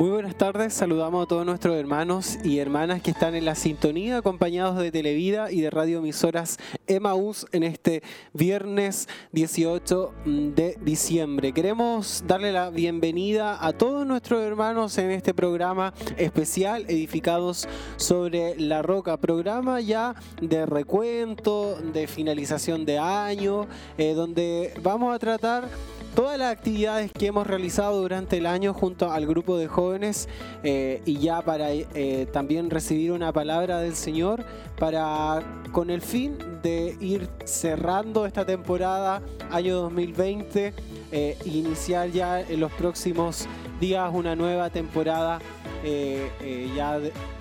Muy buenas tardes, saludamos a todos nuestros hermanos y hermanas que están en la sintonía, acompañados de Televida y de radioemisoras Emaús en este viernes 18 de diciembre. Queremos darle la bienvenida a todos nuestros hermanos en este programa especial, edificados sobre la roca, programa ya de recuento, de finalización de año, eh, donde vamos a tratar todas las actividades que hemos realizado durante el año junto al grupo de jóvenes eh, y ya para eh, también recibir una palabra del Señor para con el fin de ir cerrando esta temporada año 2020 e iniciar ya en los próximos días una nueva temporada ya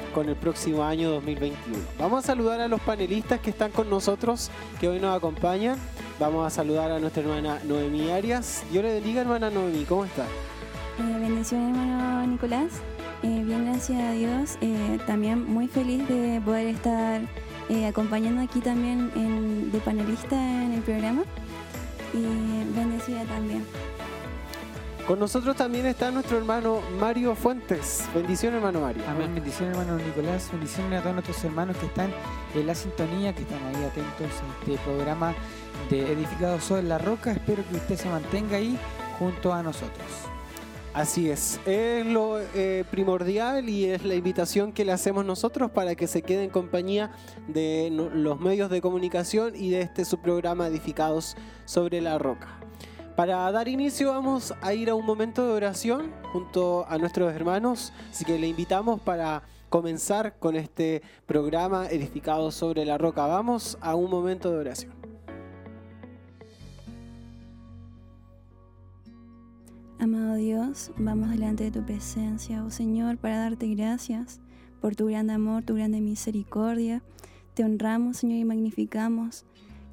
con el próximo año 2021. Vamos a saludar a los panelistas que están con nosotros, que hoy nos acompañan. Vamos a saludar a nuestra hermana Noemí Arias. Yo le bendiga, hermana Noemí, ¿cómo está? Eh, hermano Nicolás. Eh, bien, gracias a Dios. Eh, también muy feliz de poder estar eh, acompañando aquí también de panelista en el programa. Y bendecida también. Con nosotros también está nuestro hermano Mario Fuentes. Bendiciones, hermano Mario. Amén. Bendiciones, hermano Nicolás. Bendiciones a todos nuestros hermanos que están en la sintonía, que están ahí atentos a este programa de Edificado sobre la Roca. Espero que usted se mantenga ahí junto a nosotros. Así es, es lo eh, primordial y es la invitación que le hacemos nosotros para que se quede en compañía de los medios de comunicación y de este su programa Edificados sobre la Roca. Para dar inicio vamos a ir a un momento de oración junto a nuestros hermanos, así que le invitamos para comenzar con este programa Edificados sobre la Roca. Vamos a un momento de oración. Amado Dios, vamos delante de tu presencia, oh Señor, para darte gracias por tu gran amor, tu grande misericordia. Te honramos, Señor, y magnificamos.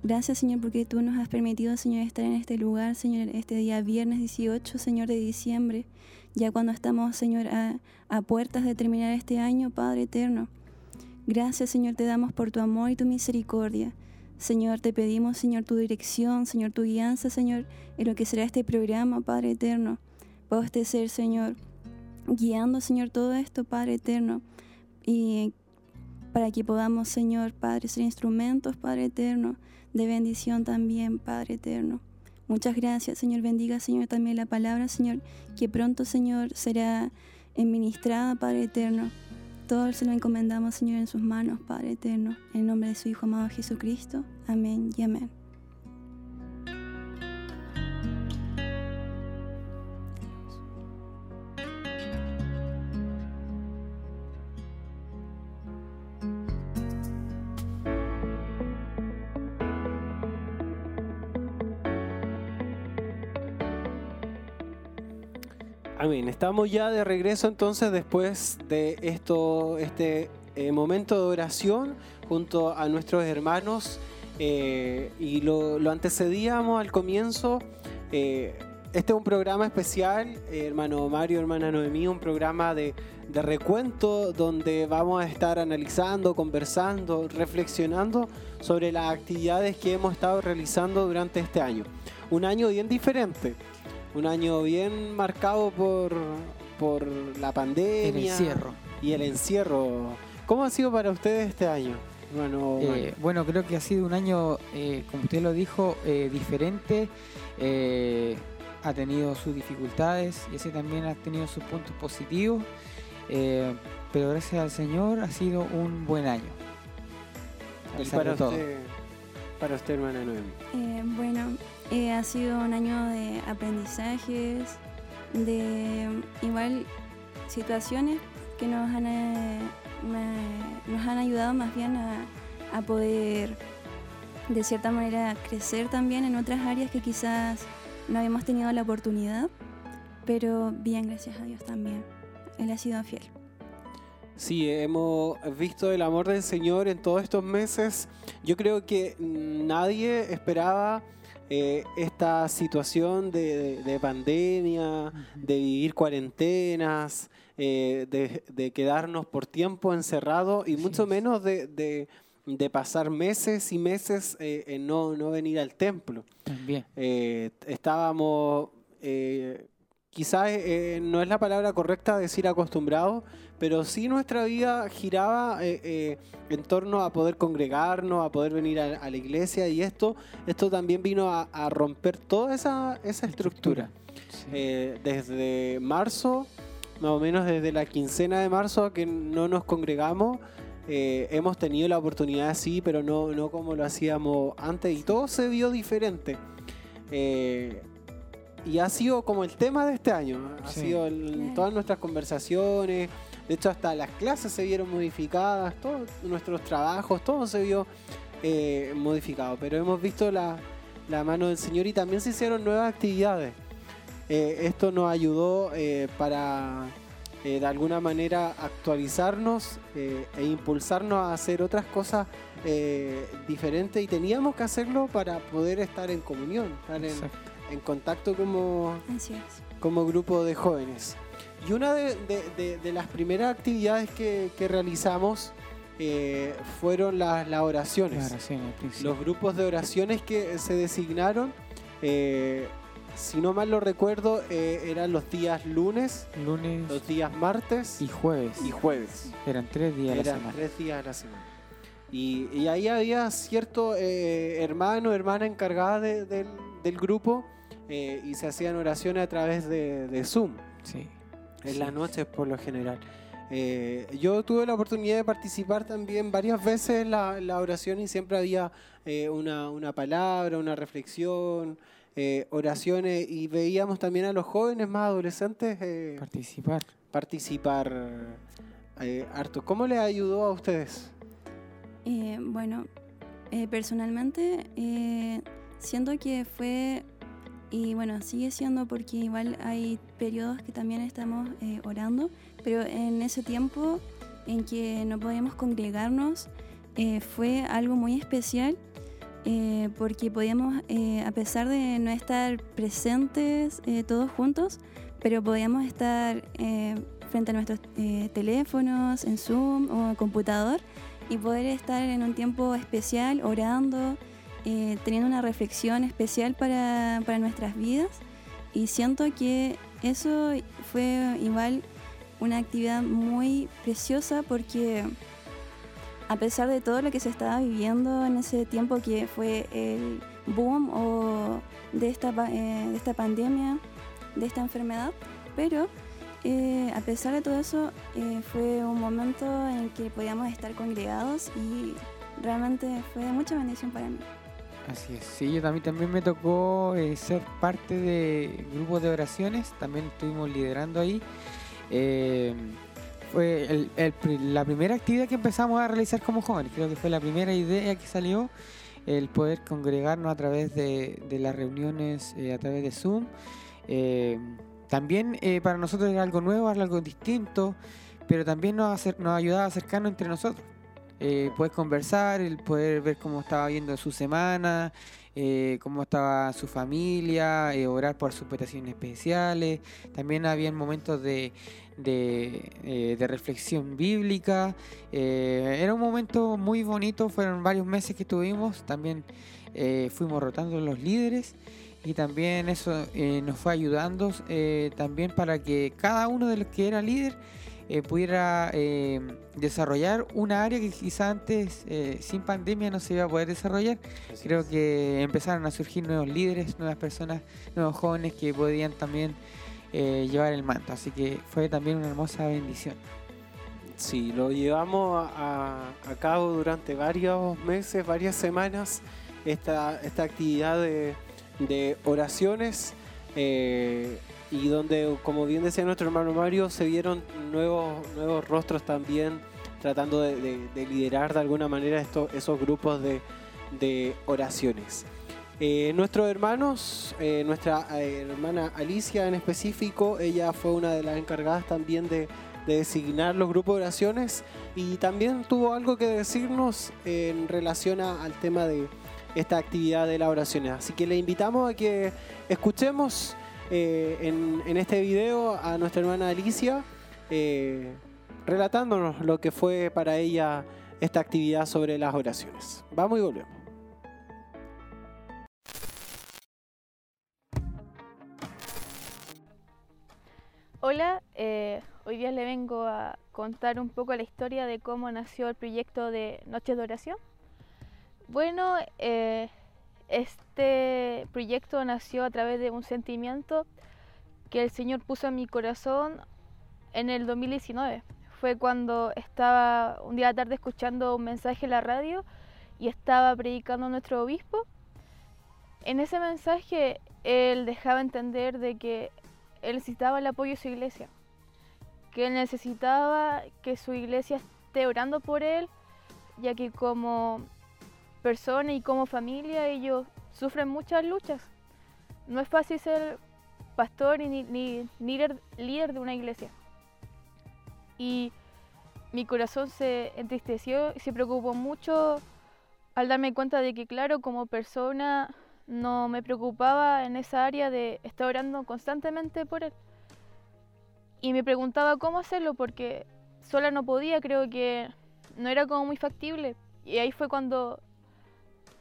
Gracias, Señor, porque tú nos has permitido, Señor, estar en este lugar, Señor, este día viernes 18, Señor, de diciembre, ya cuando estamos, Señor, a, a puertas de terminar este año, Padre eterno. Gracias, Señor, te damos por tu amor y tu misericordia. Señor, te pedimos, Señor, tu dirección, Señor, tu guianza, Señor, en lo que será este programa, Padre eterno. Puedo este ser, Señor, guiando, Señor, todo esto, Padre eterno. Y para que podamos, Señor, Padre, ser instrumentos, Padre eterno, de bendición también, Padre eterno. Muchas gracias, Señor. Bendiga, Señor, también la palabra, Señor, que pronto, Señor, será administrada, Padre eterno todo se lo encomendamos, Señor, en sus manos, Padre eterno, en nombre de su Hijo amado Jesucristo. Amén y amén. Estamos ya de regreso entonces después de esto, este eh, momento de oración junto a nuestros hermanos eh, y lo, antecedíamos al comienzo. Eh, este es un programa especial, hermano Mario, hermana Noemí, un programa de, de recuento donde vamos a estar analizando, conversando, reflexionando sobre las actividades que hemos estado realizando durante este año. Un año bien diferente un año bien marcado por, por la pandemia. El encierro. Y el encierro. ¿Cómo ha sido para ustedes este año? Bueno, eh, bueno creo que ha sido un año, eh, como usted lo dijo, eh, diferente. ha tenido sus dificultades y ese también ha tenido sus puntos positivos. pero gracias al Señor ha sido un buen año. para, usted, para usted, hermana Noemi. bueno, eh, ha sido un año de aprendizajes, de igual situaciones que nos han, eh, nos han ayudado más bien a, a, poder de cierta manera crecer también en otras áreas que quizás no habíamos tenido la oportunidad, pero bien, gracias a Dios también. Él ha sido fiel. Sí, hemos visto el amor del Señor en todos estos meses. Yo creo que nadie esperaba eh, esta situación de, pandemia, de vivir cuarentenas, eh, de, quedarnos por tiempo encerrados y mucho menos de, pasar meses y meses eh, en no, no, venir al templo. También. estábamos quizás eh, no es la palabra correcta decir acostumbrado, pero sí nuestra vida giraba eh, eh, en torno a poder congregarnos, a poder venir a, la iglesia y esto, esto también vino a, romper toda esa, esa estructura. desde marzo, más o menos desde la quincena de marzo que no nos congregamos, hemos tenido la oportunidad sí, pero no, no como lo hacíamos antes y todo se vio diferente y ha sido como el tema de este año. Ha sido en todas nuestras conversaciones. De hecho, hasta las clases se vieron modificadas, todos nuestros trabajos, todo se vio eh, modificado. Pero hemos visto la, mano del Señor y también se hicieron nuevas actividades. Eh, esto nos ayudó eh, para de alguna manera actualizarnos e impulsarnos a hacer otras cosas diferentes y teníamos que hacerlo para poder estar en comunión, estar en, en contacto como, como grupo de jóvenes. Y una de, las primeras actividades que, realizamos eh, fueron las, oraciones. Los grupos de oraciones que se designaron, eh, si no mal lo recuerdo, eh, eran los días lunes, lunes, los días martes y jueves. Y jueves. Eran tres días a la semana. tres días a la semana. Y, ahí había cierto hermano, hermana encargada del grupo eh, y se hacían oraciones a través de, Zoom. Sí. En las noches por lo general. Eh, yo tuve la oportunidad de participar también varias veces en la, oración y siempre había eh, una, palabra, una reflexión, oraciones y veíamos también a los jóvenes más adolescentes participar. Participar harto. ¿Cómo les ayudó a ustedes? bueno, personalmente siento que fue y bueno, sigue siendo porque igual hay periodos que también estamos eh, orando, pero en ese tiempo en que no podíamos congregarnos eh, fue algo muy especial eh, porque podíamos, a pesar de no estar presentes todos juntos, pero podíamos estar frente a nuestros teléfonos, en Zoom o computador y poder estar en un tiempo especial orando. Eh, teniendo una reflexión especial para, nuestras vidas y siento que eso fue igual una actividad muy preciosa porque a pesar de todo lo que se estaba viviendo en ese tiempo que fue el boom o de esta, eh, de esta pandemia, de esta enfermedad, pero eh, a pesar de todo eso fue un momento en el que podíamos estar congregados y realmente fue de mucha bendición para mí. Así es, sí, yo también, también me tocó eh, ser parte de grupos de oraciones, también estuvimos liderando ahí. Eh, fue la primera actividad que empezamos a realizar como jóvenes, creo que fue la primera idea que salió, el poder congregarnos a través de, las reuniones, eh, a través de Zoom. también para nosotros era algo nuevo, era algo distinto, pero también nos, nos ayudaba a acercarnos entre nosotros eh, poder conversar, el poder ver cómo estaba viendo su semana, eh, cómo estaba su familia, eh, orar por sus peticiones especiales. También había momentos de, de, reflexión bíblica. era un momento muy bonito, fueron varios meses que tuvimos. También fuimos rotando los líderes y también eso nos fue ayudando también para que cada uno de los que era líder eh, pudiera eh, desarrollar una área que quizá antes eh, sin pandemia no se iba a poder desarrollar. Creo que empezaron a surgir nuevos líderes, nuevas personas, nuevos jóvenes que podían también llevar el manto. Así que fue también una hermosa bendición. Sí, lo llevamos a, cabo durante varios meses, varias semanas, esta, esta actividad de, de oraciones y donde, como bien decía nuestro hermano Mario, se vieron nuevos, nuevos rostros también tratando de, liderar de alguna manera estos, esos grupos de, oraciones. Eh, nuestros hermanos, eh, nuestra eh, hermana Alicia en específico, ella fue una de las encargadas también de, designar los grupos de oraciones y también tuvo algo que decirnos en relación al tema de esta actividad de las oraciones. Así que le invitamos a que escuchemos eh, en, este video a nuestra hermana Alicia, eh, relatándonos lo que fue para ella esta actividad sobre las oraciones. Vamos y volvemos. Hola, eh, hoy día le vengo a contar un poco la historia de cómo nació el proyecto de Noches de Oración. Bueno, este proyecto nació a través de un sentimiento que el Señor puso en mi corazón en el 2019. Fue cuando estaba un día tarde escuchando un mensaje en la radio y estaba predicando nuestro obispo. En ese mensaje él dejaba entender de que él necesitaba el apoyo de su iglesia, que él necesitaba que su iglesia esté orando por él, ya que como persona y como familia ellos sufren muchas luchas. No es fácil ser pastor ni, ni, líder, líder de una iglesia. Y mi corazón se entristeció y se preocupó mucho al darme cuenta de que, claro, como persona no me preocupaba en esa área de estar orando constantemente por él. Y me preguntaba cómo hacerlo porque sola no podía, creo que no era como muy factible. Y ahí fue cuando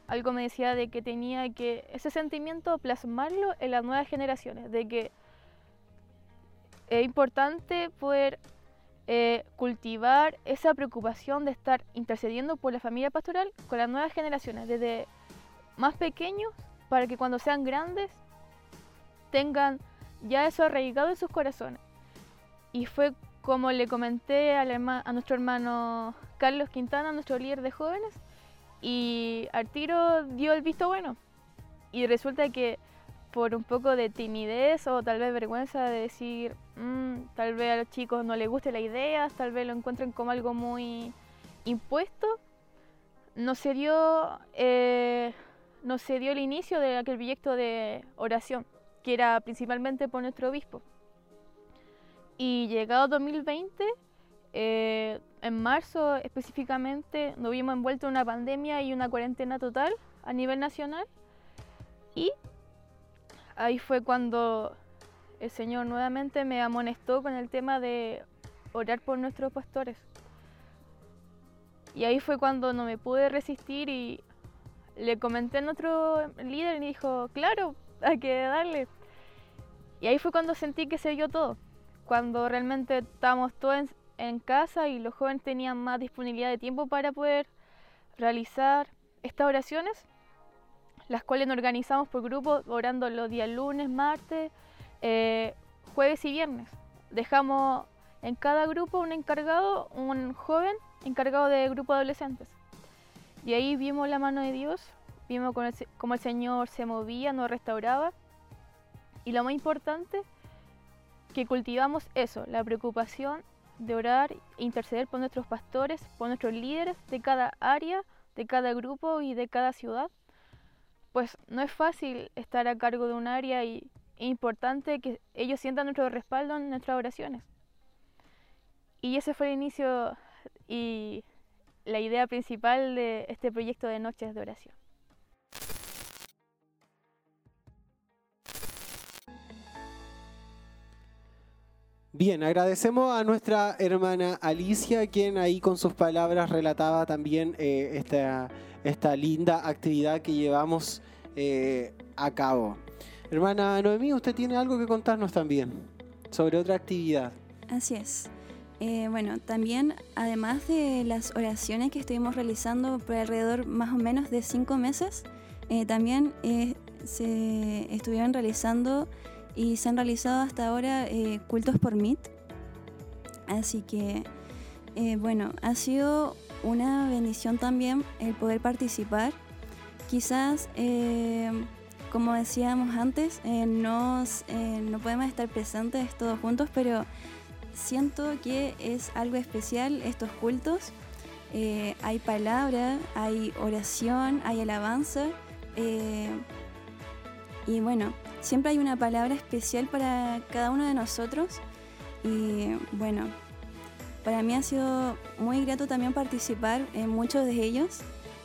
algo me decía de que tenía que ese sentimiento plasmarlo en las nuevas generaciones, de que es importante poder eh, cultivar esa preocupación de estar intercediendo por la familia pastoral con las nuevas generaciones, desde más pequeños, para que cuando sean grandes tengan ya eso arraigado en sus corazones. Y fue como le comenté a nuestro hermano Carlos Quintana, nuestro líder de jóvenes, y al tiro dio el visto bueno. Y resulta que por un poco de timidez o tal vez vergüenza de decir, mm, tal vez a los chicos no les guste la idea, tal vez lo encuentren como algo muy impuesto, no se dio, eh, no se dio el inicio de aquel proyecto de oración, que era principalmente por nuestro obispo. Y llegado 2020, eh, en marzo específicamente nos vimos envueltos en una pandemia y una cuarentena total a nivel nacional. Y ahí fue cuando el Señor nuevamente me amonestó con el tema de orar por nuestros pastores. Y ahí fue cuando no me pude resistir y le comenté a nuestro líder y dijo, claro, hay que darle. Y ahí fue cuando sentí que se dio todo. Cuando realmente estábamos todos en casa y los jóvenes tenían más disponibilidad de tiempo para poder realizar estas oraciones, las cuales nos organizamos por grupos orando los días lunes, martes, eh, jueves y viernes. Dejamos en cada grupo un encargado, un joven encargado de grupo de adolescentes. Y ahí vimos la mano de Dios, vimos cómo el Señor se movía, nos restauraba. Y lo más importante, que cultivamos eso, la preocupación de orar e interceder por nuestros pastores, por nuestros líderes de cada área, de cada grupo y de cada ciudad. Pues no es fácil estar a cargo de un área y es importante que ellos sientan nuestro respaldo en nuestras oraciones. Y ese fue el inicio y la idea principal de este proyecto de Noches de Oración. Bien, agradecemos a nuestra hermana Alicia, quien ahí con sus palabras relataba también eh, esta, esta, linda actividad que llevamos eh, a cabo. Hermana Noemí, usted tiene algo que contarnos también sobre otra actividad. Así es. Eh, bueno, también además de las oraciones que estuvimos realizando por alrededor más o menos de cinco meses, también se estuvieron realizando y se han realizado hasta ahora eh, cultos por Meet. Así que, eh, bueno, ha sido una bendición también el poder participar. Quizás, eh, como decíamos antes, nos, no podemos estar presentes todos juntos, pero siento que es algo especial estos cultos. hay palabra, hay oración, hay alabanza. y bueno, Siempre hay una palabra especial para cada uno de nosotros y bueno, para mí ha sido muy grato también participar en muchos de ellos.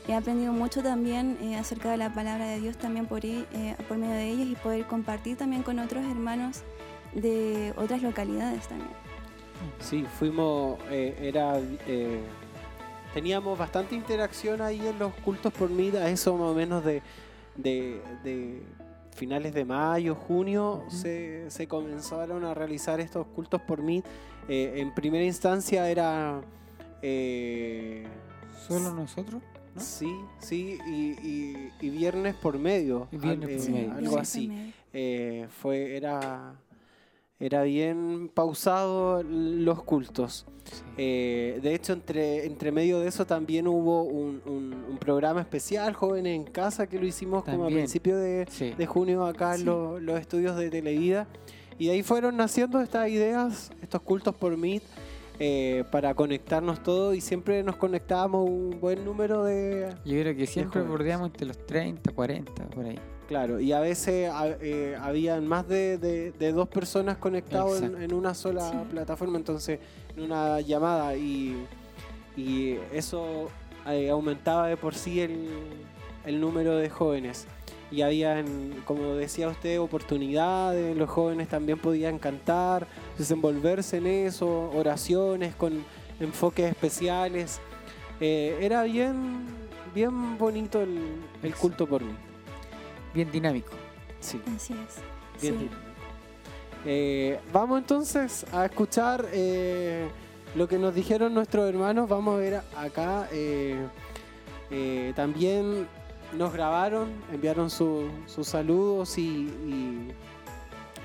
He aprendido mucho también eh, acerca de la palabra de Dios también por, eh, por medio de ellos y poder compartir también con otros hermanos de otras localidades también. Sí, fuimos, eh, era, teníamos bastante interacción ahí en los cultos por vida, eso más o menos de finales de mayo, junio, se, se comenzaron a realizar estos cultos por Meet. Eh, en primera instancia era... eh, ¿Solo nosotros? ¿no? Sí, sí, y, y- y viernes por medio, Y viernes al- por eh, medio. algo Sí, así. Eh, fue, era, era bien pausado los cultos. Sí. Eh, de hecho, entre, entre medio de eso también hubo un, un- un programa especial, Jóvenes en Casa, que lo hicimos como a principios de, Sí. de junio acá en Sí. los, los estudios de Televida. Y de ahí fueron naciendo estas ideas, estos cultos por Meet, eh, para conectarnos todos y siempre nos conectábamos un buen número de... Yo creo que siempre bordeamos entre los 30, 40, por ahí. Claro, y a veces a- eh, habían más de, de- de dos personas conectadas en, una sola Sí. plataforma, entonces en una llamada y, y eso eh, aumentaba de por sí el, el número de jóvenes. Y habían, como decía usted, oportunidades, los jóvenes también podían cantar, desenvolverse en eso, oraciones con enfoques especiales. Eh, era bien, bien bonito el, culto por mí. Bien dinámico. Sí, Así es. bien sí. dinámico. Eh, vamos entonces a escuchar eh, lo que nos dijeron nuestros hermanos. Vamos a ver acá. eh, eh, también nos grabaron, enviaron su- sus saludos y, y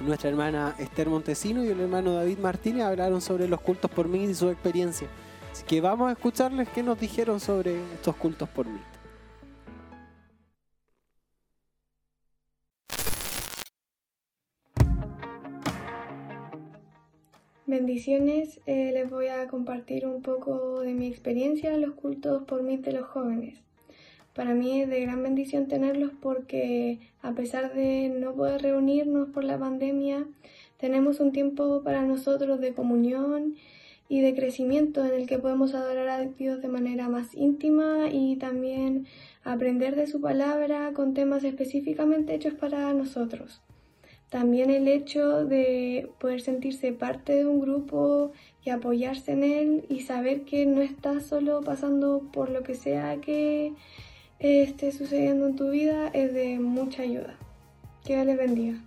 nuestra hermana Esther Montesino y el hermano David Martínez hablaron sobre los cultos por mí y su experiencia. Así que vamos a escucharles qué nos dijeron sobre estos cultos por mí. Bendiciones, eh, les voy a compartir un poco de mi experiencia en los cultos por mí de los jóvenes. Para mí es de gran bendición tenerlos porque a pesar de no poder reunirnos por la pandemia, tenemos un tiempo para nosotros de comunión y de crecimiento en el que podemos adorar a Dios de manera más íntima y también aprender de su palabra con temas específicamente hechos para nosotros. También el hecho de poder sentirse parte de un grupo y apoyarse en él y saber que no estás solo pasando por lo que sea que eh, esté sucediendo en tu vida es de mucha ayuda. Que Dios les bendiga.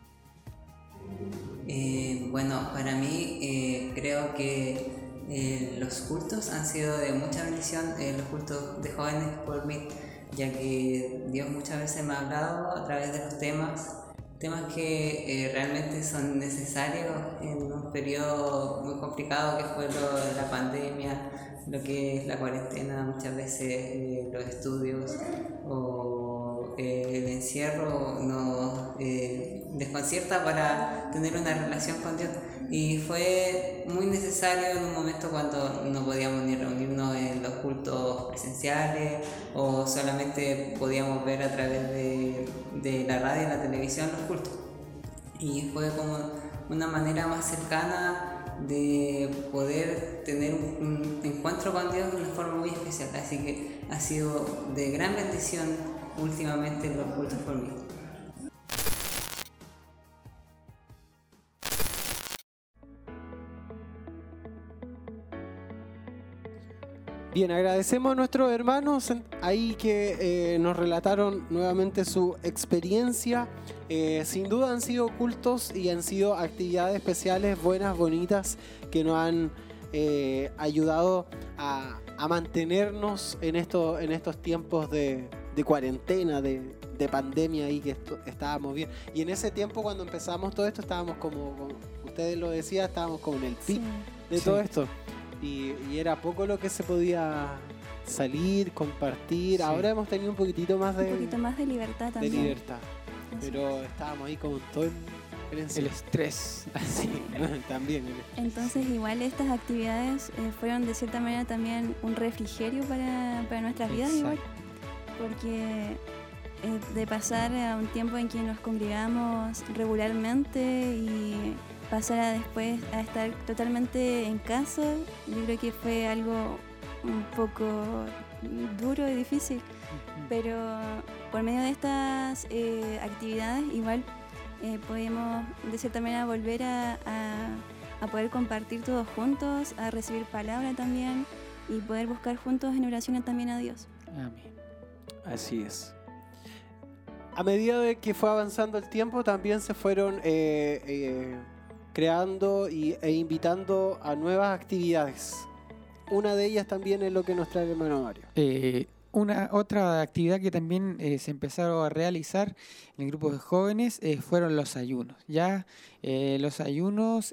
Eh, bueno, para mí eh, creo que los cultos han sido de mucha bendición, los cultos de jóvenes por mí, ya que Dios muchas veces me ha hablado a través de los temas, temas que eh, realmente son necesarios en un periodo muy complicado que fue lo de la pandemia, lo que es la cuarentena, muchas veces eh, los estudios o eh, el encierro nos eh, desconcierta para tener una relación con Dios. Y fue muy necesario en un momento cuando no podíamos ni reunirnos en los cultos presenciales o solamente podíamos ver a través de, de la radio y la televisión los cultos. Y fue como una manera más cercana de poder tener un, encuentro con Dios de una forma muy especial. Así que ha sido de gran bendición últimamente los cultos mí. Bien, agradecemos a nuestros hermanos en- ahí que eh, nos relataron nuevamente su experiencia. Eh, sin duda han sido cultos y han sido actividades especiales, buenas, bonitas, que nos han eh, ayudado a, a mantenernos en, esto, en estos tiempos de, de cuarentena, de, de pandemia ahí que esto- estábamos bien. Y en ese tiempo cuando empezamos todo esto estábamos como, como ustedes lo decían, estábamos como en el pic Sí. de Sí. todo esto. Y, y era poco lo que se podía salir, compartir. Sí. Ahora hemos tenido un poquitito más de, Un poquito más de libertad de también. libertad. Así Pero estábamos ahí con todo el, estrés. Sí, también. el- Entonces igual estas actividades eh, fueron de cierta manera también un refrigerio para, para nuestras vidas igual. Porque eh, de pasar a un tiempo en que nos congregamos regularmente y pasar a después a estar totalmente en casa, yo creo que fue algo un poco duro y difícil, pero por medio de estas eh, actividades igual eh, podemos de cierta manera volver a, a- a poder compartir todos juntos, a recibir palabra también y poder buscar juntos en oración también a Dios. Amén. Así es. a medida de que fue avanzando el tiempo, también se fueron eh, eh, creando y, e invitando a nuevas actividades. Una de ellas también es lo que nos trae el hermano Mario. Eh, una otra actividad que también se empezaron a realizar en el grupo de jóvenes fueron los ayunos. Ya los ayunos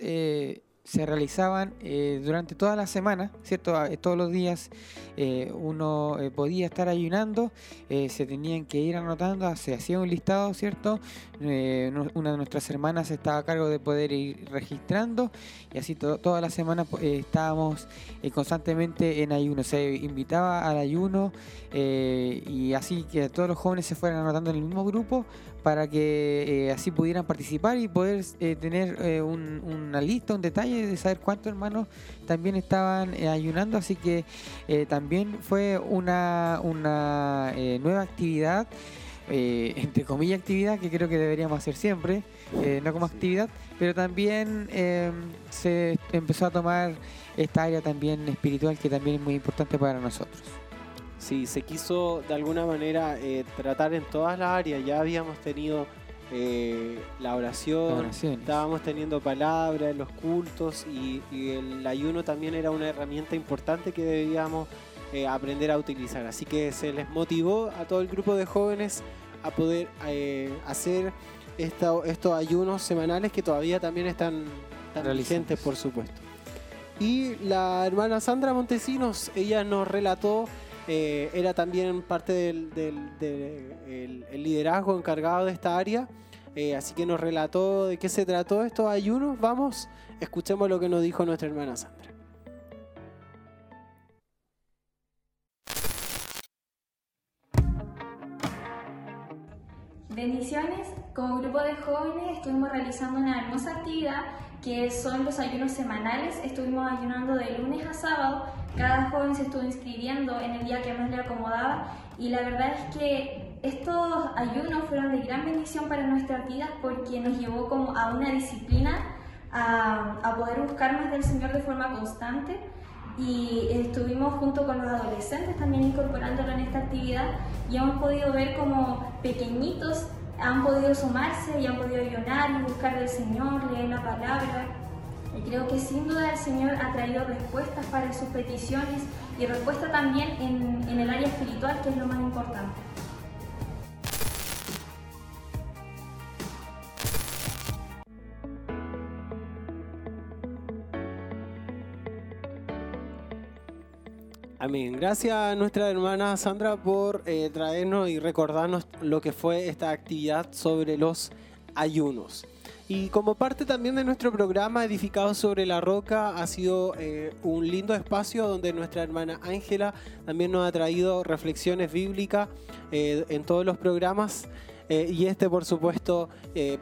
se realizaban eh, durante toda la semana, ¿cierto? Ah, eh, todos los días eh, uno podía estar ayunando, se tenían que ir anotando, se hacía un listado, ¿cierto? una de nuestras hermanas estaba a cargo de poder ir registrando y así toda la semana estábamos constantemente en ayuno. Se invitaba al ayuno y así que todos los jóvenes se fueran anotando en el mismo grupo para que así pudieran participar y poder tener una lista, un detalle de saber cuántos hermanos también estaban eh, ayunando, así que eh, también fue una, una eh, nueva actividad. entre comillas actividad que creo que deberíamos hacer siempre, no como actividad, pero también se empezó a tomar esta área también espiritual que también es muy importante para nosotros. Sí, se quiso de alguna manera tratar en todas las áreas, ya habíamos tenido eh, la, oración, estábamos teniendo palabras en los cultos y, el ayuno también era una herramienta importante que debíamos eh, aprender a utilizar. Así que se les motivó a todo el grupo de jóvenes a poder eh, hacer estos ayunos semanales que todavía también están, vigentes, por supuesto. Y la hermana Sandra Montesinos, ella nos relató eh, era también parte del, liderazgo encargado de esta área. Eh, así que nos relató de qué se trató estos ayunos. Vamos, escuchemos lo que nos dijo nuestra hermana Sandra. Bendiciones, como grupo de jóvenes estuvimos realizando una hermosa actividad que son los ayunos semanales. Estuvimos ayunando de lunes a sábado. Cada joven se estuvo inscribiendo en el día que más le acomodaba. Y la verdad es que estos ayunos fueron de gran bendición para nuestras vidas porque nos llevó como a una disciplina, a, a poder buscar más del Señor de forma constante. Y estuvimos junto con los adolescentes también incorporándolo en esta actividad y hemos podido ver como pequeñitos han podido sumarse y han podido ayunar y buscar del Señor, leer la palabra y creo que sin duda el Señor ha traído respuestas para sus peticiones y respuesta también en, en el área espiritual, que es lo más importante. Amén. Gracias a nuestra hermana Sandra por eh, traernos y recordarnos lo que fue esta actividad sobre los ayunos. Y como parte también de nuestro programa Edificado sobre la Roca, ha sido eh, un lindo espacio donde nuestra hermana Ángela también nos ha traído reflexiones bíblicas eh, en todos los programas. Eh, y este, por supuesto,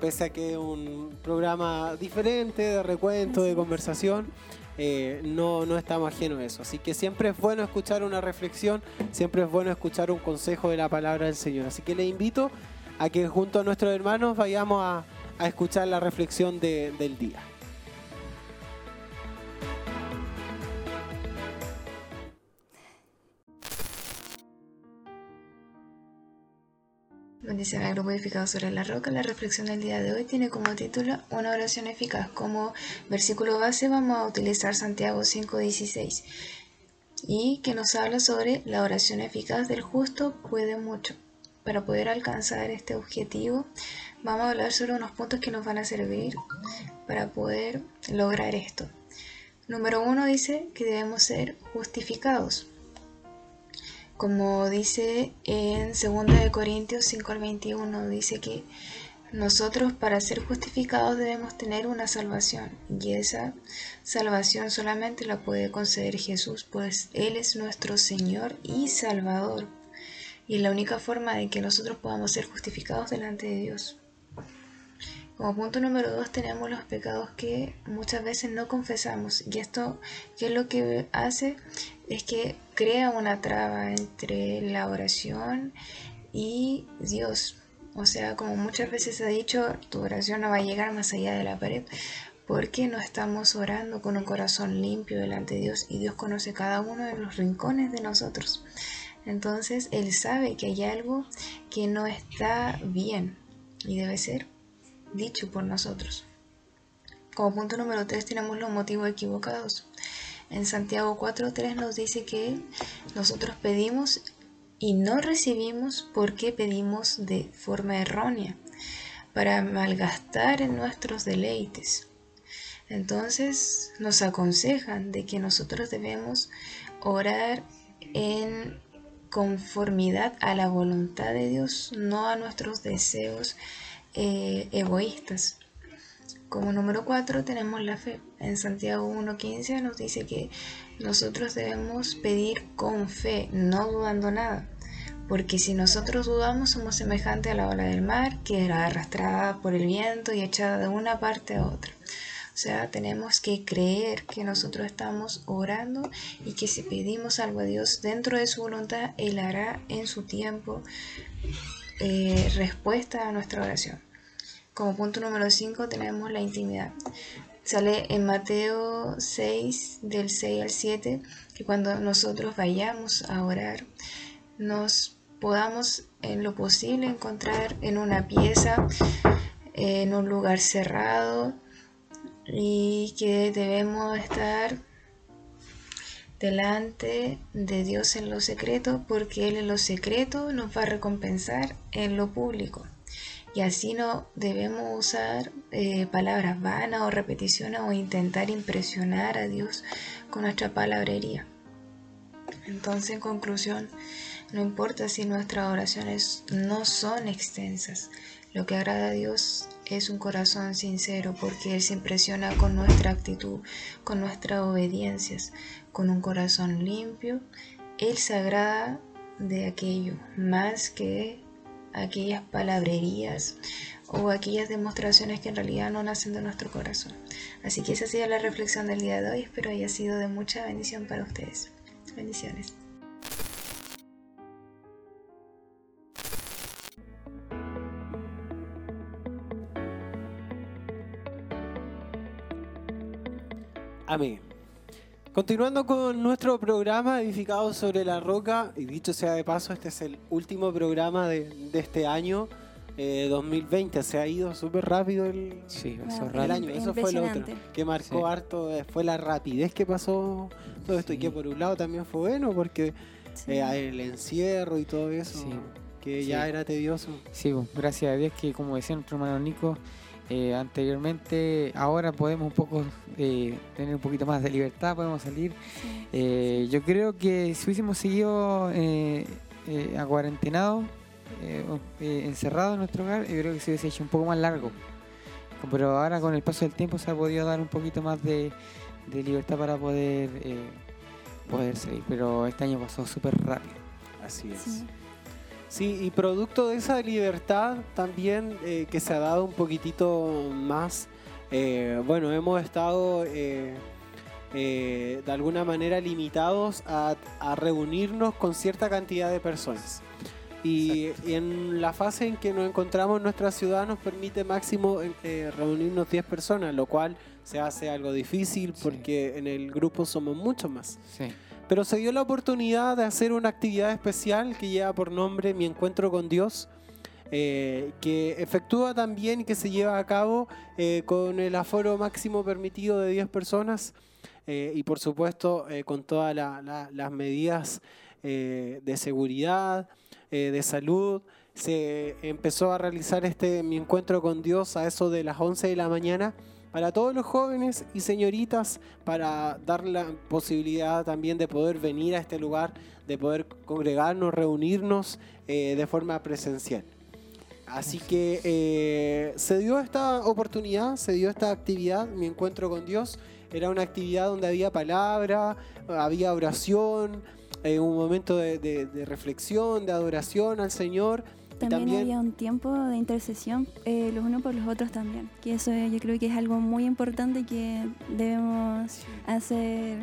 pese a que es un programa diferente, de recuento, de conversación, no, no estamos ajenos a eso. Así que siempre es bueno escuchar una reflexión, siempre es bueno escuchar un consejo de la palabra del Señor. Así que le invito a que junto a nuestros hermanos vayamos a a escuchar la reflexión del día. Bendición al grupo edificado sobre la roca. La reflexión del día de hoy tiene como título Una oración eficaz. Como versículo base vamos a utilizar Santiago 5:16 y que nos habla sobre la oración eficaz del justo puede mucho. Para poder alcanzar este objetivo vamos a hablar sobre unos puntos que nos van a servir para poder lograr esto. Número uno dice que debemos ser justificados. Como dice en 2 Corintios 5 al 21, dice que nosotros para ser justificados debemos tener una salvación y esa salvación solamente la puede conceder Jesús, pues Él es nuestro Señor y Salvador y la única forma de que nosotros podamos ser justificados delante de Dios. Como punto número dos tenemos los pecados que muchas veces no confesamos y esto que es lo que hace es que crea una traba entre la oración y Dios. O sea, como muchas veces ha dicho, tu oración no va a llegar más allá de la pared porque no estamos orando con un corazón limpio delante de Dios y Dios conoce cada uno de los rincones de nosotros. Entonces Él sabe que hay algo que no está bien y debe ser dicho por nosotros. Como punto número 3 tenemos los motivos equivocados. En Santiago 4.3 nos dice que nosotros pedimos y no recibimos porque pedimos de forma errónea, para malgastar en nuestros deleites. Entonces nos aconsejan de que nosotros debemos orar en conformidad a la voluntad de Dios, no a nuestros deseos eh, egoístas. Como número 4 tenemos la fe. En Santiago 1.15 nos dice que nosotros debemos pedir con fe, no dudando nada. Porque si nosotros dudamos somos semejantes a la ola del mar que era arrastrada por el viento y echada de una parte a otra. O sea, tenemos que creer que nosotros estamos orando y que si pedimos algo a Dios dentro de su voluntad, Él hará en su tiempo eh, respuesta a nuestra oración. Como punto número 5 tenemos la intimidad. Sale en Mateo 6, del 6 al 7, que cuando nosotros vayamos a orar, nos podamos en lo posible encontrar en una pieza, en un lugar cerrado, y que debemos estar delante de Dios en lo secreto porque Él en lo secreto nos va a recompensar en lo público. Y así no debemos usar eh, palabras vanas o repeticiones o intentar impresionar a Dios con nuestra palabrería. Entonces, en conclusión, no importa si nuestras oraciones no son extensas, lo que agrada a Dios es un corazón sincero porque Él se impresiona con nuestra actitud, con nuestras obediencias, con un corazón limpio. Él se agrada de aquello más que aquellas palabrerías o aquellas demostraciones que en realidad no nacen de nuestro corazón. Así que esa ha sido la reflexión del día de hoy. Espero haya sido de mucha bendición para ustedes. Bendiciones. Amén. Continuando con nuestro programa edificado sobre la roca, y dicho sea de paso, este es el último programa de, este año 2020. Eh, Se ha ido súper rápido el, sí, el año. Eso fue lo otro que marcó harto, eh, fue la rapidez que pasó todo esto. Y que por un lado también fue bueno porque eh, el encierro y todo eso, que ya era tedioso. Sí, gracias a Dios que como decía nuestro hermano Nico, eh, anteriormente, ahora podemos un poco eh, tener un poquito más de libertad, podemos salir. Eh, yo creo que si hubiésemos seguido acuarentenados, encerrados en nuestro hogar, yo creo que se hubiese hecho un poco más largo. Pero ahora con el paso del tiempo se ha podido dar un poquito más de, libertad para poder, poder salir. Pero este año pasó súper rápido. Así es. Sí, y producto de esa libertad también eh, que se ha dado un poquitito más, eh, bueno, hemos estado eh, de alguna manera limitados a, reunirnos con cierta cantidad de personas. Y, en la fase en que nos encontramos nuestra ciudad nos permite máximo reunirnos 10 personas, lo cual se hace algo difícil porque en el grupo somos muchos más. Sí. Pero se dio la oportunidad de hacer una actividad especial que lleva por nombre Mi Encuentro con Dios, eh, que efectúa también y que se lleva a cabo eh, con el aforo máximo permitido de 10 personas eh, y por supuesto con todas las medidas de seguridad, de salud. Se empezó a realizar este Mi Encuentro con Dios a eso de las 11 de la mañana para todos los jóvenes y señoritas, para dar la posibilidad también de poder venir a este lugar, de poder congregarnos, reunirnos eh, de forma presencial. Así que eh, se dio esta oportunidad, se dio esta actividad, mi encuentro con Dios. Era una actividad donde había palabra, había oración, eh, un momento de reflexión, de adoración al Señor también, había un tiempo de intercesión eh, los unos por los otros también, que eso yo creo que es algo muy importante que debemos hacer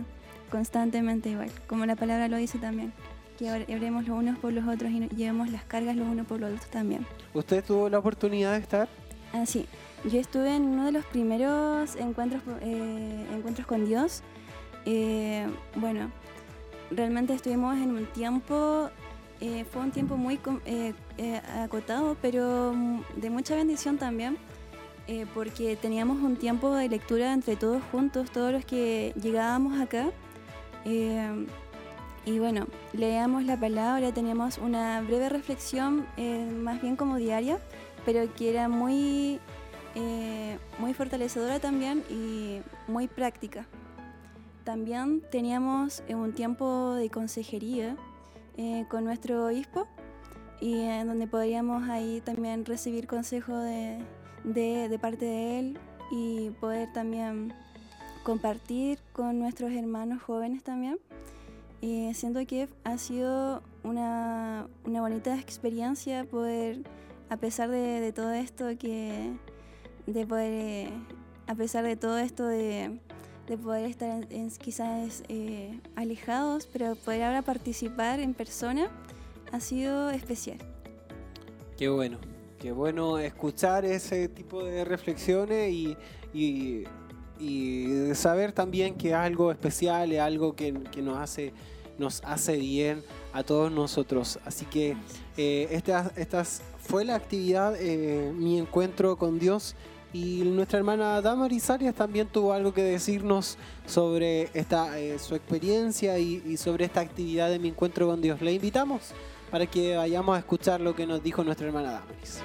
constantemente igual, como la palabra lo dice también, que oremos los unos por los otros y llevemos las cargas los unos por los otros también. ¿Usted tuvo la oportunidad de estar? Ah, sí, yo estuve en uno de los primeros encuentros, eh, encuentros con Dios. Eh, bueno, realmente estuvimos en un tiempo eh, fue un tiempo muy eh, eh, acotado, pero mm, de mucha bendición también, porque teníamos un tiempo de lectura entre todos juntos, todos los que llegábamos acá. y bueno, leíamos la palabra, teníamos una breve reflexión, más bien como diaria, pero que era muy, muy fortalecedora también y muy práctica. También teníamos un tiempo de consejería eh, con nuestro obispo y en donde podríamos ahí también recibir consejo de, de, parte de él y poder también compartir con nuestros hermanos jóvenes también. Siento que ha sido una, una bonita experiencia poder, a pesar de, todo esto, que de poder, a pesar de todo esto de de poder estar quizás eh, alejados, pero poder ahora participar en persona ha sido especial. Qué bueno, qué bueno escuchar ese tipo de reflexiones y, y, saber también que es algo especial, es algo que, nos, hace, nos hace bien a todos nosotros. Así que eh, esta, fue la actividad, eh, mi encuentro con Dios y nuestra hermana Damaris Arias también tuvo algo que decirnos sobre esta, eh, su experiencia y, sobre esta actividad de mi encuentro con Dios. Le invitamos para que vayamos a escuchar lo que nos dijo nuestra hermana Damaris.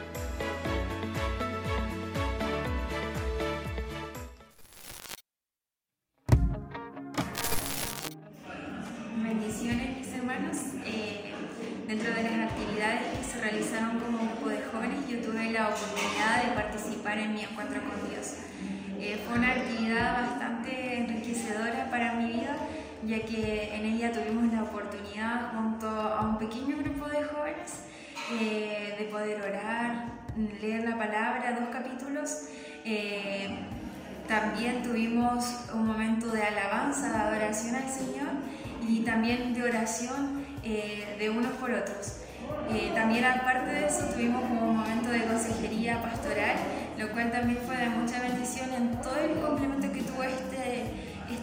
Junto a un pequeño grupo de jóvenes eh, de poder orar, leer la palabra, dos capítulos. Eh, también tuvimos un momento de alabanza, de adoración al Señor y también de oración de unos por otros. Eh, también aparte de eso tuvimos un momento de consejería pastoral, lo cual también fue de mucha bendición en todo el complemento que tuvo este,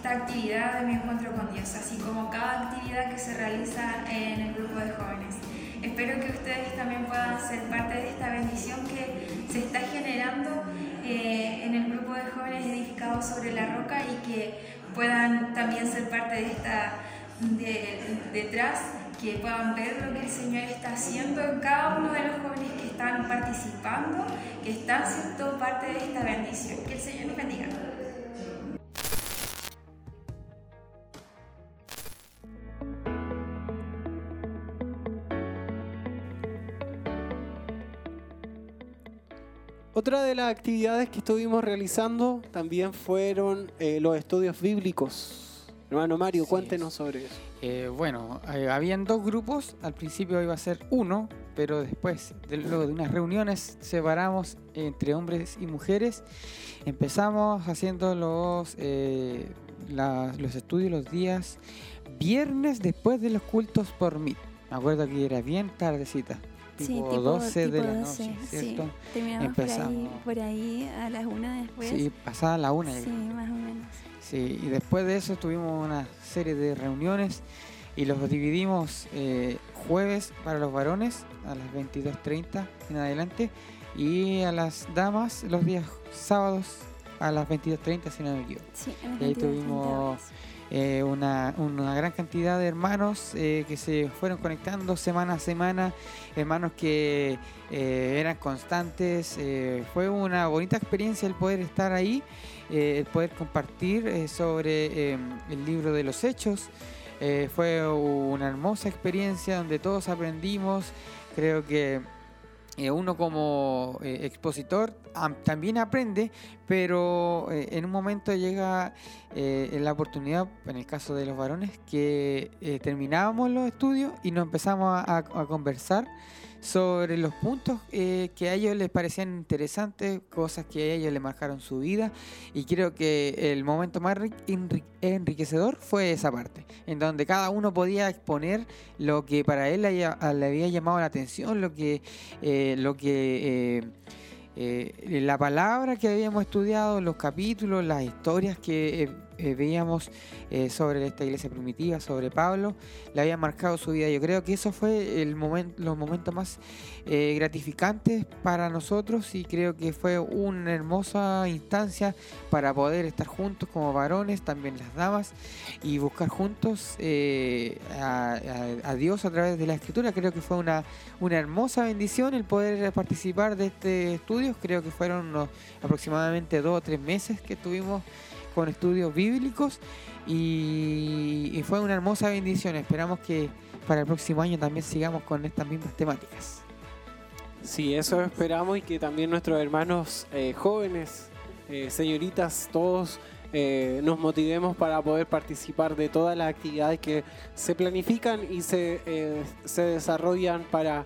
esta actividad de mi encuentro con Dios, así como cada actividad que se realiza en el grupo de jóvenes. Espero que ustedes también puedan ser parte de esta bendición que se está generando eh, en el grupo de jóvenes edificados sobre la roca y que puedan también ser parte de esta de, detrás que puedan ver lo que el Señor está haciendo en cada uno de los jóvenes que están participando, que están siendo parte de esta bendición. Que el Señor les bendiga. Otra de las actividades que estuvimos realizando también fueron eh, los estudios bíblicos. Hermano Mario, cuéntenos sobre eso. Eh, bueno, eh, habían dos grupos, al principio iba a ser uno, pero después, de, luego de unas reuniones, separamos entre hombres y mujeres. Empezamos haciendo los, eh, los estudios los días viernes después de los cultos por mí. Me acuerdo que era bien tardecita. Tipo, 12 de la noche, ¿cierto? Empezamos por ahí, a las una después. Sí, pasada la una. Sí, más o menos. Sí, y después de eso tuvimos una serie de reuniones y los dividimos eh, jueves para los varones a las 22.30 en adelante y a las damas los días sábados a las 22.30 si no me equivoco. Sí, y ahí tuvimos eh, una, una, gran cantidad de hermanos eh, que se fueron conectando semana a semana, hermanos que eran constantes. fue una bonita experiencia el poder estar ahí eh, el poder compartir eh, sobre em, el libro de los hechos. Eh, fue una hermosa experiencia donde todos aprendimos. Creo que uno como expositor también aprende, pero en un momento llega la oportunidad, en el caso de los varones, que terminábamos los estudios y nos empezamos a conversar sobre los puntos eh, que a ellos les parecían interesantes, cosas que a ellos les marcaron su vida y creo que el momento más enriquecedor fue esa parte, en donde cada uno podía exponer lo que para él le había llamado la atención, lo que, eh, lo que eh, la palabra que habíamos estudiado, los capítulos, las historias que eh, veíamos eh, sobre esta iglesia primitiva, sobre Pablo, le había marcado su vida. Yo creo que eso fue el momento, los momentos más eh, gratificantes para nosotros y creo que fue una hermosa instancia para poder estar juntos como varones, también las damas, y buscar juntos a, Dios a través de la escritura. Creo que fue una, una hermosa bendición el poder participar de este estudio. Creo que fueron aproximadamente dos o tres meses que tuvimos con estudios bíblicos y, fue una hermosa bendición. Esperamos que para el próximo año también sigamos con estas mismas temáticas. Sí, eso esperamos y que también nuestros hermanos eh, jóvenes, eh, señoritas, todos eh, nos motivemos para poder participar de todas las actividades que se planifican y se, se desarrollan para,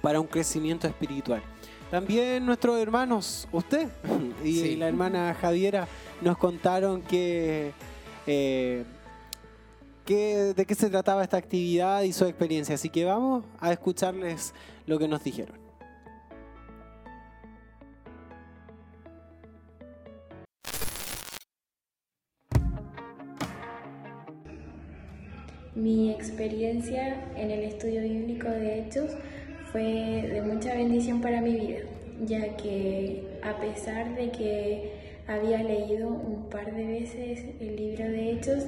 para un crecimiento espiritual. También nuestros hermanos, usted y la hermana Javiera, nos contaron que, eh, de qué se trataba esta actividad y su experiencia. Así que vamos a escucharles lo que nos dijeron. Mi experiencia en el estudio bíblico de Hechos fue de mucha bendición para mi vida, ya que a pesar de que había leído un par de veces el libro de Hechos,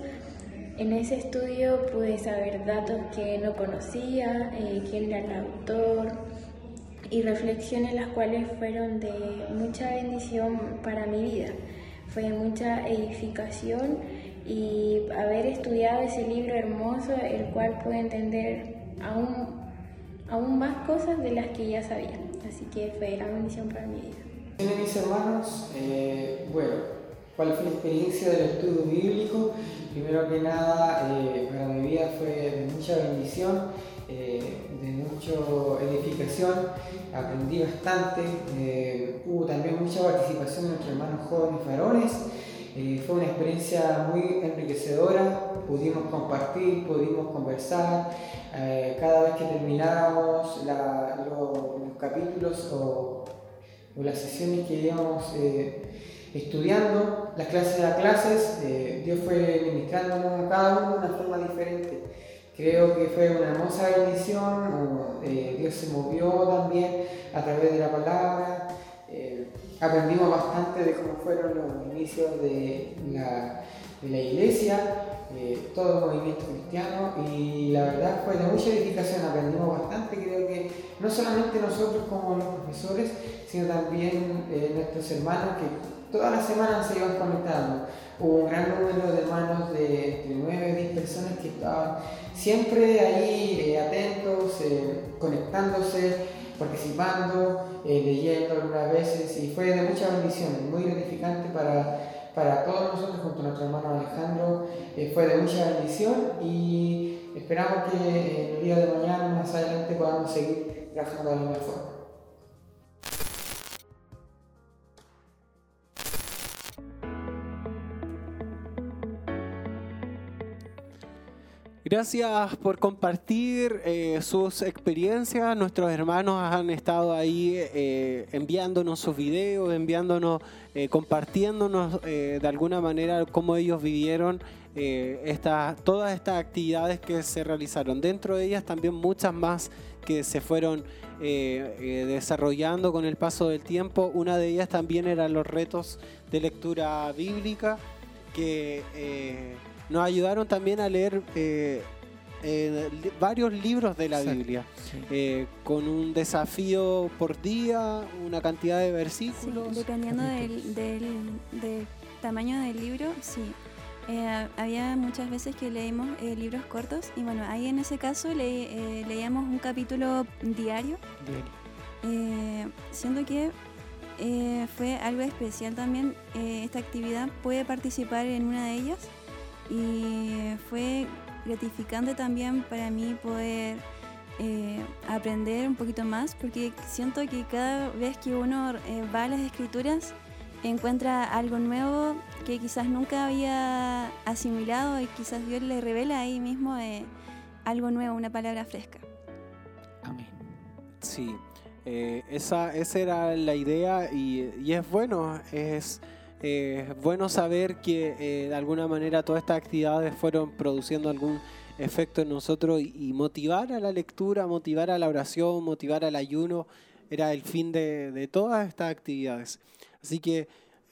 en ese estudio pude saber datos que no conocía, eh, quién era el autor y reflexiones las cuales fueron de mucha bendición para mi vida. Fue mucha edificación y haber estudiado ese libro hermoso, el cual pude entender aún aún más cosas de las que ya sabía. Así que fue gran bendición para mi vida. Bien, mis hermanos, eh, bueno, ¿cuál fue la experiencia del estudio bíblico? Primero que nada, eh, para mi vida fue de mucha bendición, eh, de mucha edificación, aprendí bastante, hubo también mucha participación entre hermanos jóvenes varones. fue una experiencia muy enriquecedora, pudimos compartir, pudimos conversar, eh, cada vez que terminábamos los capítulos o, las sesiones que íbamos eh, estudiando, las clases a clases, eh, Dios fue ministrándonos a cada uno de una forma diferente. Creo que fue una hermosa bendición, Dios se movió también a través de la palabra, aprendimos bastante de cómo fueron los inicios de la, de la iglesia, eh, todo el movimiento cristiano y la verdad fue de mucha edificación, aprendimos bastante, creo que no solamente nosotros como los profesores, sino también eh, nuestros hermanos que todas las semanas se iban conectando. Hubo un gran número de hermanos de, 9 o 10 personas que estaban siempre ahí eh, atentos, conectándose, participando, leyendo algunas veces y fue de mucha bendición, muy gratificante para para todos nosotros, junto a nuestro hermano Alejandro, eh, fue de mucha bendición y esperamos que el día de mañana, más adelante, podamos seguir trabajando de la misma forma. Gracias por compartir eh, sus experiencias. Nuestros hermanos han estado ahí eh, enviándonos sus videos, enviándonos, eh, compartiéndonos de alguna manera cómo ellos vivieron todas estas actividades que se realizaron. Dentro de ellas también muchas más que se fueron desarrollando con el paso del tiempo. Una de ellas también eran los retos de lectura bíblica que nos ayudaron también a leer eh, eh, varios libros de la Biblia, eh, con un desafío por día, una cantidad de versículos. dependiendo del, tamaño del libro, sí. había muchas veces que leímos libros cortos y bueno, ahí en ese caso leíamos un capítulo diario. siendo que fue algo especial también esta actividad. Puede participar en una de ellas y fue gratificante también para mí poder eh, aprender un poquito más porque siento que cada vez que uno eh, va a las escrituras encuentra algo nuevo que quizás nunca había asimilado y quizás Dios le revela ahí mismo eh, algo nuevo, una palabra fresca. Amén. Sí, esa, esa era la idea y, y es bueno, es eh, bueno saber que eh, de alguna manera todas estas actividades fueron produciendo algún efecto en nosotros y, motivar a la lectura, motivar a la oración, motivar al ayuno, era el fin de todas estas actividades. Así que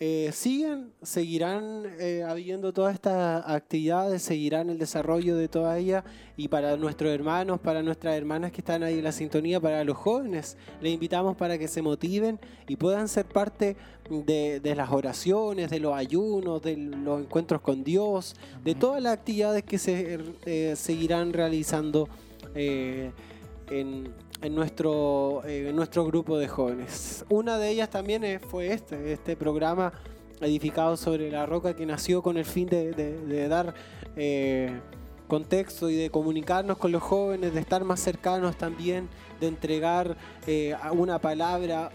eh, siguen, seguirán eh, habiendo todas estas actividades, seguirán el desarrollo de todas ellas. Y para nuestros hermanos, para nuestras hermanas que están ahí en la sintonía, para los jóvenes, les invitamos para que se motiven y puedan ser parte de, las oraciones, de los ayunos, de los encuentros con Dios, de todas las actividades que se eh, seguirán realizando en, en nuestro, eh, nuestro grupo de jóvenes. Una de ellas también eh, fue este, este programa edificado sobre la roca que nació con el fin de, dar eh, contexto y de comunicarnos con los jóvenes, de estar más cercanos también, de entregar una palabra.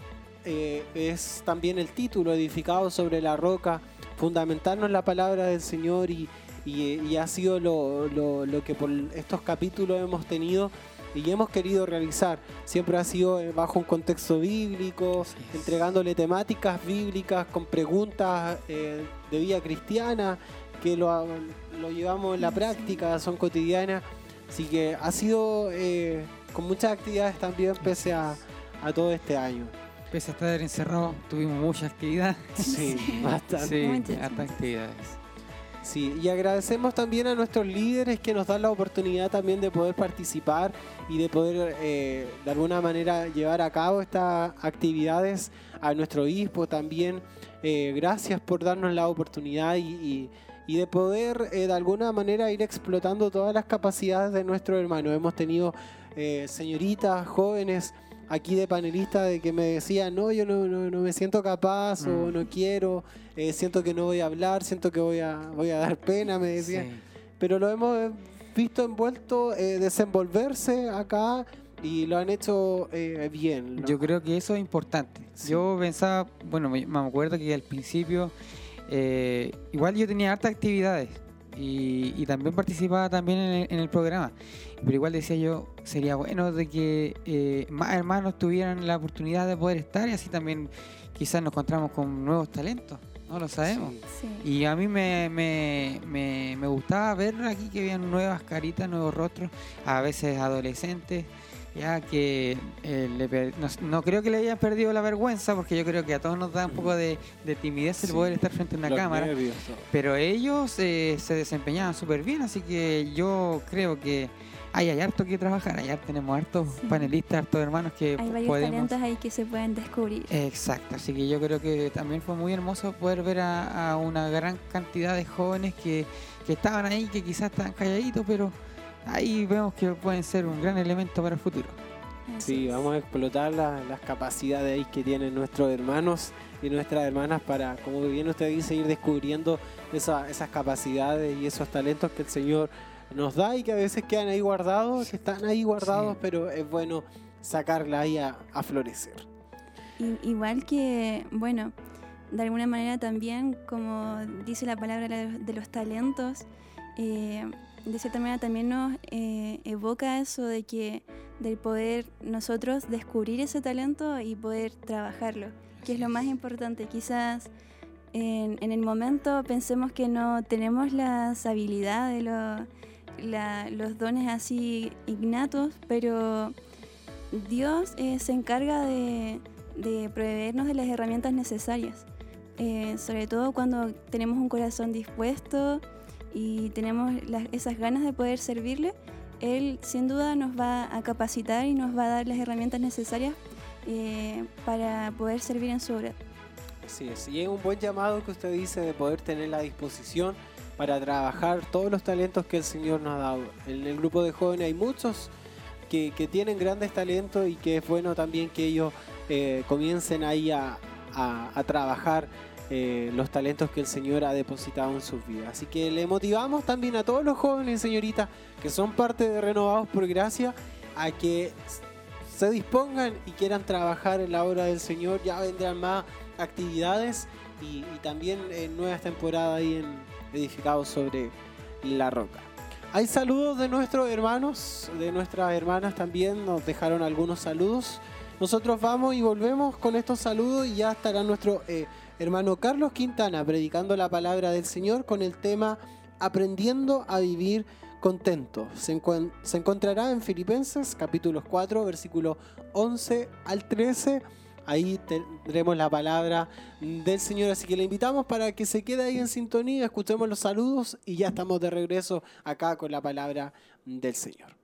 es también el título, edificado sobre la roca, fundamentarnos la palabra del Señor y, y, ha sido lo, lo que por estos capítulos hemos tenido y hemos querido realizar. Siempre ha sido eh, bajo un contexto bíblico, entregándole temáticas bíblicas con preguntas eh, de vida cristiana que lo, lo, llevamos en la práctica, son cotidianas. Así que ha sido eh, con muchas actividades también pese a, a todo este año. Pese a estar encerrado, tuvimos muchas actividades. Sí, bastante. Sí, actividades. Sí, y agradecemos también a nuestros líderes que nos dan la oportunidad también de poder participar y de poder eh, de alguna manera llevar a cabo estas actividades. A nuestro obispo también, eh, gracias por darnos la oportunidad y, de poder eh, de alguna manera ir explotando todas las capacidades de nuestros hermanos. Hemos tenido señoritas, jóvenes aquí de panelista de que me decían, no, yo no, no, me siento capaz o mm. no quiero, eh, siento que no voy a hablar, siento que voy a, voy a dar pena, me decían. Pero lo hemos visto envuelto, eh, desenvolverse acá y lo han hecho eh, bien. Yo creo que eso es importante. Yo pensaba, bueno, me, acuerdo que al principio, igual yo tenía hartas actividades y, también participaba también en el, programa. Pero igual decía yo, sería bueno de que eh, más hermanos tuvieran la oportunidad de poder estar y así también quizás nos encontramos con nuevos talentos. No lo sabemos. Y a mí me, me, me, gustaba ver aquí que habían nuevas caritas, nuevos rostros, a veces adolescentes ya que eh, no, creo que le hayan perdido la vergüenza, porque yo creo que a todos nos da un poco de, timidez el poder estar frente a una cámara, pero ellos eh, se desempeñaban súper bien, así que yo creo que hay, hay harto que trabajar, allá tenemos hartos panelistas, hartos hermanos que hay varios talentos ahí que se pueden descubrir. Exacto, así que yo creo que también fue muy hermoso poder ver a, una gran cantidad de jóvenes que, que estaban ahí, que quizás estaban calladitos, pero ahí vemos que pueden ser un gran elemento para el futuro. Sí, vamos a explotar las capacidades que tienen nuestros hermanos y nuestras hermanas para, como bien usted dice, ir descubriendo esas capacidades y esos talentos que el Señor nos da y que a veces quedan ahí guardados, que están ahí guardados, pero es bueno sacarla ahí a, florecer. Igual que, bueno, de alguna manera también, como dice la palabra de los talentos, eh, de cierta manera también nos eh, evoca eso de que del poder nosotros descubrir ese talento y poder trabajarlo, que es lo más importante. Quizás en, el momento pensemos que no tenemos las habilidades, los dones así innatos, pero Dios eh, se encarga de, proveernos de las herramientas necesarias, eh, sobre todo cuando tenemos un corazón dispuesto y tenemos esas ganas de poder servirle, Él sin duda nos va a capacitar y nos va a dar las herramientas necesarias eh, para poder servir en su obra. Así es, y es un buen llamado que usted dice de poder tener la disposición para trabajar todos los talentos que el Señor nos ha dado. En el grupo de jóvenes hay muchos que, tienen grandes talentos y que es bueno también que ellos eh, comiencen ahí a, a trabajar eh, los talentos que el Señor ha depositado en sus vidas. Así que le motivamos también a todos los jóvenes, señoritas, que son parte de Renovados por Gracia, a que se dispongan y quieran trabajar en la obra del Señor. Ya vendrán más actividades y, también en nuevas temporadas ahí en Edificados sobre la Roca. Hay saludos de nuestros hermanos, de nuestras hermanas también, nos dejaron algunos saludos. Nosotros vamos y volvemos con estos saludos y ya estará nuestro eh, hermano Carlos Quintana predicando la palabra del Señor con el tema Aprendiendo a vivir contento. Se, encontrará en Filipenses capítulos 4, versículo 11 al 13. Ahí tendremos la palabra del Señor, así que le invitamos para que se quede ahí en sintonía, escuchemos los saludos y ya estamos de regreso acá con la palabra del Señor.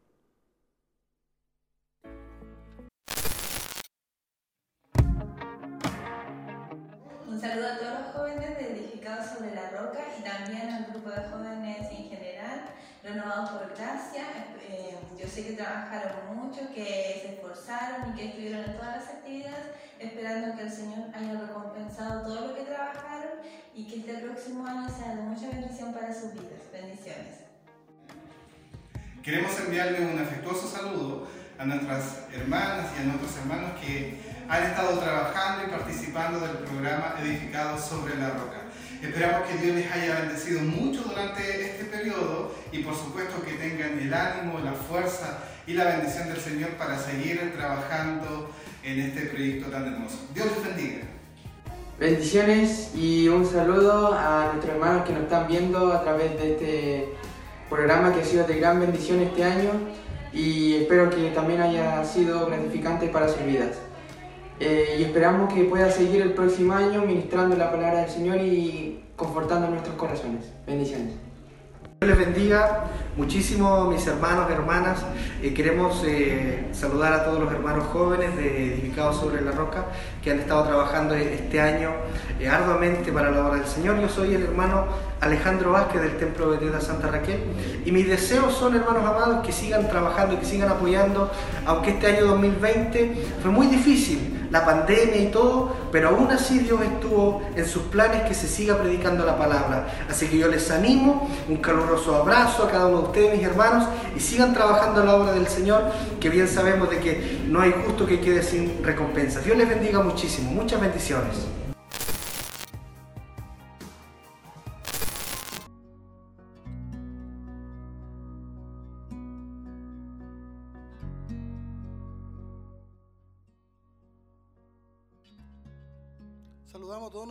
Saludo a todos los jóvenes de Edificados sobre la Roca y también al grupo de jóvenes en general, renovados por gracia. Eh, yo sé que trabajaron mucho, que se esforzaron y que estuvieron en todas las actividades, esperando que el Señor haya recompensado todo lo que trabajaron y que este próximo año sea de mucha bendición para sus vidas. Bendiciones. Queremos enviarle un afectuoso saludo a nuestras hermanas y a nuestros hermanos que han estado trabajando y participando del programa Edificados sobre la Roca. Esperamos que Dios les haya bendecido mucho durante este periodo y por supuesto que tengan el ánimo, la fuerza y la bendición del Señor para seguir trabajando en este proyecto tan hermoso. Dios les bendiga. Bendiciones y un saludo a nuestros hermanos que nos están viendo a través de este programa que ha sido de gran bendición este año y espero que también haya sido gratificante para sus vidas. Eh, y esperamos que pueda seguir el próximo año ministrando la palabra del Señor y confortando nuestros corazones. Bendiciones. Les bendiga muchísimo mis hermanos, hermanas. Eh, queremos eh, saludar a todos los hermanos jóvenes de Edificados sobre la Roca que han estado trabajando este año eh, arduamente para la obra del Señor. Yo soy el hermano Alejandro Vázquez del Templo de Bethesda Santa Raquel y mis deseos son, hermanos amados, que sigan trabajando, que sigan apoyando, aunque este año 2020 fue muy difícil la pandemia y todo, pero aún así Dios estuvo en sus planes que se siga predicando la palabra. Así que yo les animo, un caluroso abrazo a cada uno de ustedes, mis hermanos, y sigan trabajando en la obra del Señor, que bien sabemos de que no hay justo que quede sin recompensa. Dios les bendiga muchísimo, muchas bendiciones.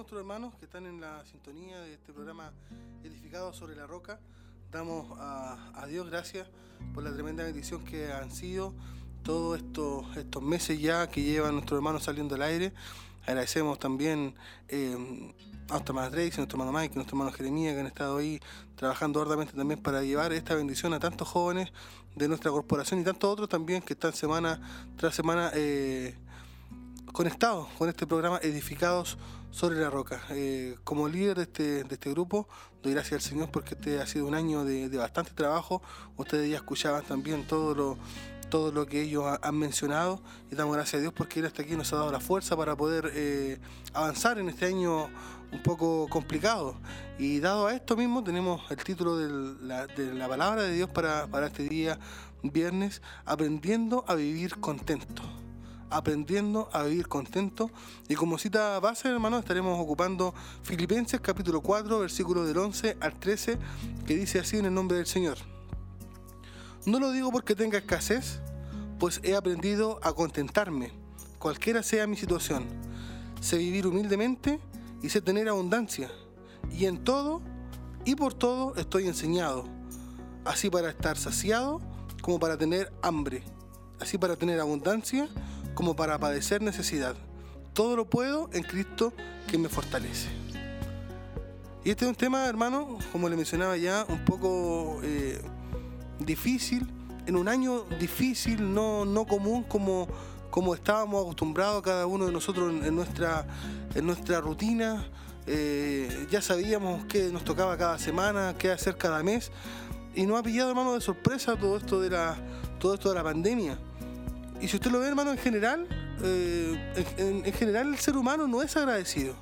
Nuestros hermanos que están en la sintonía de este programa edificado sobre la roca. Damos a, Dios gracias por la tremenda bendición que han sido todos estos, estos meses ya que llevan nuestros hermanos saliendo al aire. Agradecemos también eh, a nuestra hermana Tracy, a nuestro hermano Mike, a nuestro hermano Jeremías que han estado ahí trabajando arduamente también para llevar esta bendición a tantos jóvenes de nuestra corporación y tantos otros también que están semana tras semana eh, conectados con este programa Edificados sobre la Roca. Eh, como líder de este, de este grupo, doy gracias al Señor porque este ha sido un año de, bastante trabajo. Ustedes ya escuchaban también todo lo, todo lo que ellos han mencionado y damos gracias a Dios porque Él hasta aquí nos ha dado la fuerza para poder eh, avanzar en este año un poco complicado. Y dado a esto mismo, tenemos el título de la, de la palabra de Dios para, para este día viernes, aprendiendo a vivir contento aprendiendo a vivir contento. Y como cita base, hermano, estaremos ocupando Filipenses capítulo 4, versículos del 11 al 13, que dice así en el nombre del Señor. No lo digo porque tenga escasez, pues he aprendido a contentarme, cualquiera sea mi situación. Sé vivir humildemente y sé tener abundancia. Y en todo y por todo estoy enseñado, así para estar saciado como para tener hambre, así para tener abundancia como para padecer necesidad. Todo lo puedo en Cristo que me fortalece. Y este es un tema, hermano, como le mencionaba ya, un poco eh, difícil, en un año difícil, no, no común como, como estábamos acostumbrados cada uno de nosotros en, nuestra, en nuestra rutina. Eh, ya sabíamos qué nos tocaba cada semana, qué hacer cada mes. Y nos ha pillado, hermano, de sorpresa todo esto de la, todo esto de la pandemia. Y si usted lo ve, hermano, en general, eh, en, general el ser humano no es agradecido.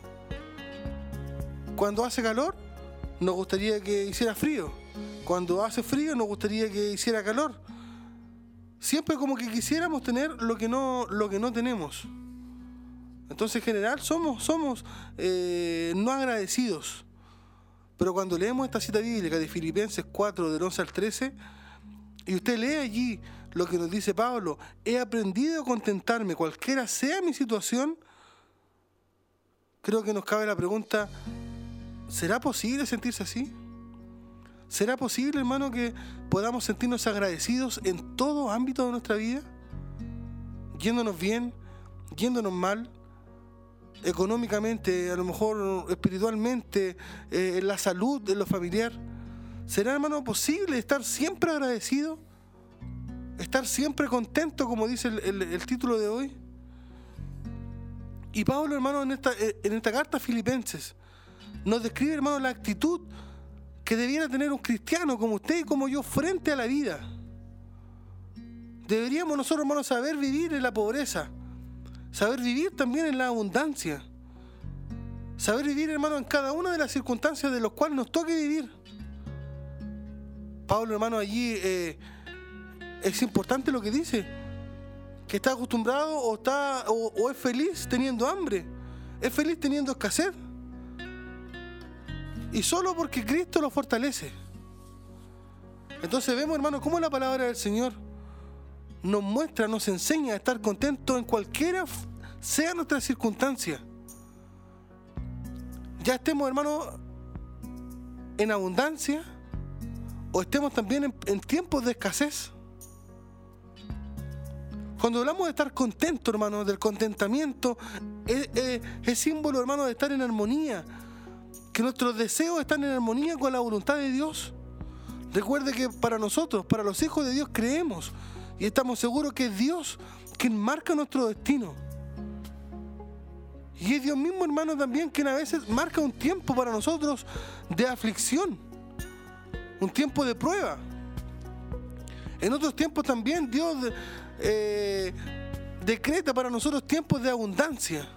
Cuando hace calor, nos gustaría que hiciera frío. Cuando hace frío, nos gustaría que hiciera calor. Siempre como que quisiéramos tener lo que no, lo que no tenemos. Entonces, en general, somos, somos eh, no agradecidos. Pero cuando leemos esta cita bíblica de Filipenses 4, del 11 al 13, y usted lee allí lo que nos dice Pablo, he aprendido a contentarme, cualquiera sea mi situación, creo que nos cabe la pregunta, ¿será posible sentirse así? ¿Será posible, hermano, que podamos sentirnos agradecidos en todo ámbito de nuestra vida? Yéndonos bien, yéndonos mal, económicamente, a lo mejor espiritualmente, eh, en la salud, en lo familiar. ¿Será, hermano, posible estar siempre agradecido? ¿Estar siempre contento, como dice el, título de hoy? Y Pablo, hermano, en esta, eh, en esta carta a Filipenses, nos describe, hermano, la actitud que debiera tener un cristiano como usted y como yo frente a la vida. Deberíamos nosotros, hermanos, saber vivir en la pobreza, saber vivir también en la abundancia, saber vivir, hermano, en cada una de las circunstancias de las cuales nos toque vivir. Pablo, hermano, allí eh, es importante lo que dice, que está acostumbrado o, está, o es feliz teniendo hambre, es feliz teniendo escasez. Y solo porque Cristo lo fortalece. Entonces vemos, hermano, cómo la palabra del Señor nos muestra, nos enseña a estar contentos en cualquiera sea nuestra circunstancia. Ya estemos, hermano, en abundancia o estemos también en, tiempos de escasez. Cuando hablamos de estar contento, hermano, del contentamiento, es, es símbolo, hermano, de estar en armonía, que nuestros deseos están en armonía con la voluntad de Dios. Recuerde que para nosotros, para los hijos de Dios, creemos y estamos seguros que es Dios quien marca nuestro destino. Y es Dios mismo, hermano, también quien a veces marca un tiempo para nosotros de aflicción, un tiempo de prueba. En otros tiempos también Dios eh, decreta para nosotros tiempos de abundancia.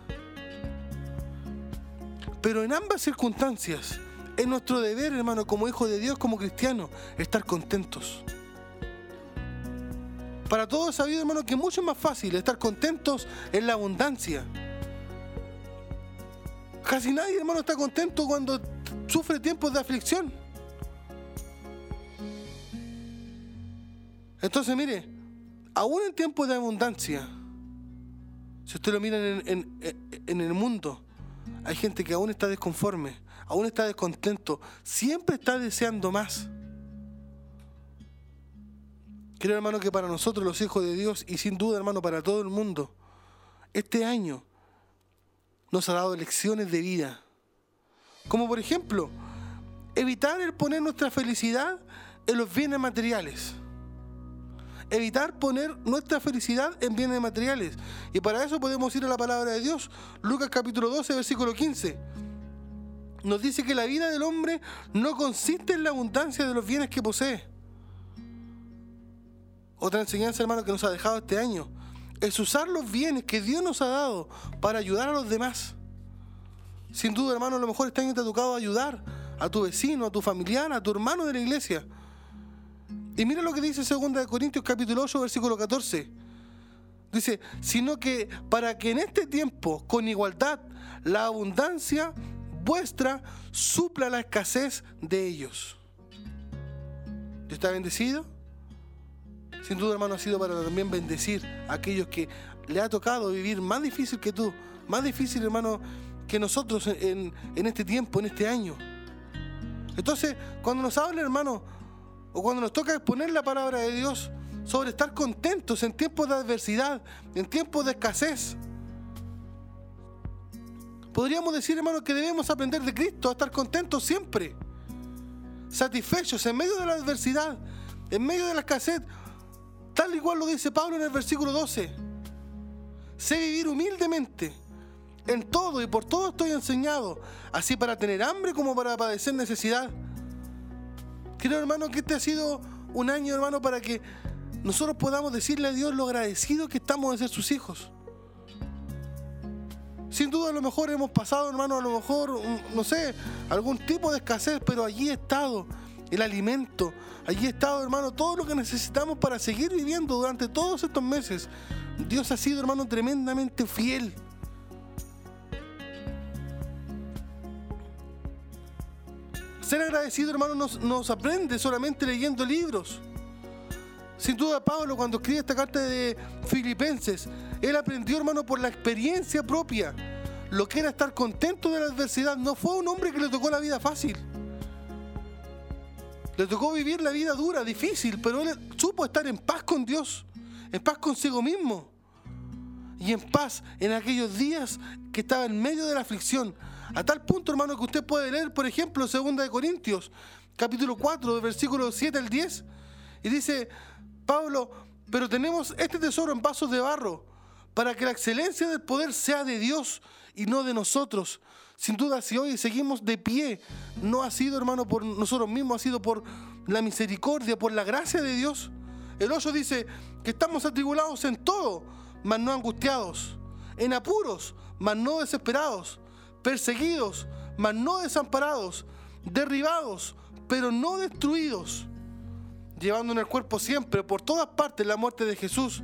Pero en ambas circunstancias es nuestro deber, hermano, como hijo de Dios, como cristiano, estar contentos. Para todos es sabido, hermano, que es mucho más fácil estar contentos en la abundancia. Casi nadie, hermano, está contento cuando sufre tiempos de aflicción. Entonces, mire, aún en tiempos de abundancia, si usted lo mira en, en el mundo, hay gente que aún está desconforme, aún está descontento, siempre está deseando más. Creo, hermano, que para nosotros los hijos de Dios y sin duda, hermano, para todo el mundo, este año nos ha dado lecciones de vida. Como por ejemplo, evitar el poner nuestra felicidad en los bienes materiales evitar poner nuestra felicidad en bienes materiales. Y para eso podemos ir a la palabra de Dios. Lucas capítulo 12, versículo 15. Nos dice que la vida del hombre no consiste en la abundancia de los bienes que posee. Otra enseñanza, hermano, que nos ha dejado este año es usar los bienes que Dios nos ha dado para ayudar a los demás. Sin duda, hermano, a lo mejor este año te ha tocado ayudar a tu vecino, a tu familiar, a tu hermano de la iglesia. Y mira lo que dice 2 Corintios capítulo 8, versículo 14. Dice, sino que para que en este tiempo, con igualdad, la abundancia vuestra supla la escasez de ellos. ¿Dios está bendecido? Sin duda, hermano, ha sido para también bendecir a aquellos que le ha tocado vivir más difícil que tú, más difícil, hermano, que nosotros en, en este tiempo, en este año. Entonces, cuando nos habla, hermano, o cuando nos toca exponer la palabra de Dios sobre estar contentos en tiempos de adversidad, en tiempos de escasez. Podríamos decir, hermano, que debemos aprender de Cristo a estar contentos siempre, satisfechos en medio de la adversidad, en medio de la escasez, tal igual lo dice Pablo en el versículo 12. Sé vivir humildemente, en todo y por todo estoy enseñado, así para tener hambre como para padecer necesidad. Creo, hermano, que este ha sido un año, hermano, para que nosotros podamos decirle a Dios lo agradecido que estamos de ser sus hijos. Sin duda a lo mejor hemos pasado, hermano, a lo mejor, no sé, algún tipo de escasez, pero allí ha estado el alimento, allí ha estado, hermano, todo lo que necesitamos para seguir viviendo durante todos estos meses. Dios ha sido, hermano, tremendamente fiel. Ser agradecido, hermano, no se aprende solamente leyendo libros. Sin duda, Pablo, cuando escribe esta carta de Filipenses, él aprendió, hermano, por la experiencia propia. lo que era estar contento de la adversidad. No fue un hombre que le tocó la vida fácil. Le tocó vivir la vida dura, difícil, pero él supo estar en paz con Dios, en paz consigo mismo y en paz en aquellos días que estaba en medio de la aflicción. A tal punto, hermano, que usted puede leer, por ejemplo, 2 de Corintios, capítulo 4, versículo 7 al 10, y dice Pablo, pero tenemos este tesoro en vasos de barro, para que la excelencia del poder sea de Dios y no de nosotros. Sin duda, si hoy seguimos de pie, no ha sido, hermano, por nosotros mismos, ha sido por la misericordia, por la gracia de Dios. El 8 dice que estamos atribulados en todo, mas no angustiados, en apuros, mas no desesperados, perseguidos, mas no desamparados, derribados, pero no destruidos, llevando en el cuerpo siempre, por todas partes, la muerte de Jesús,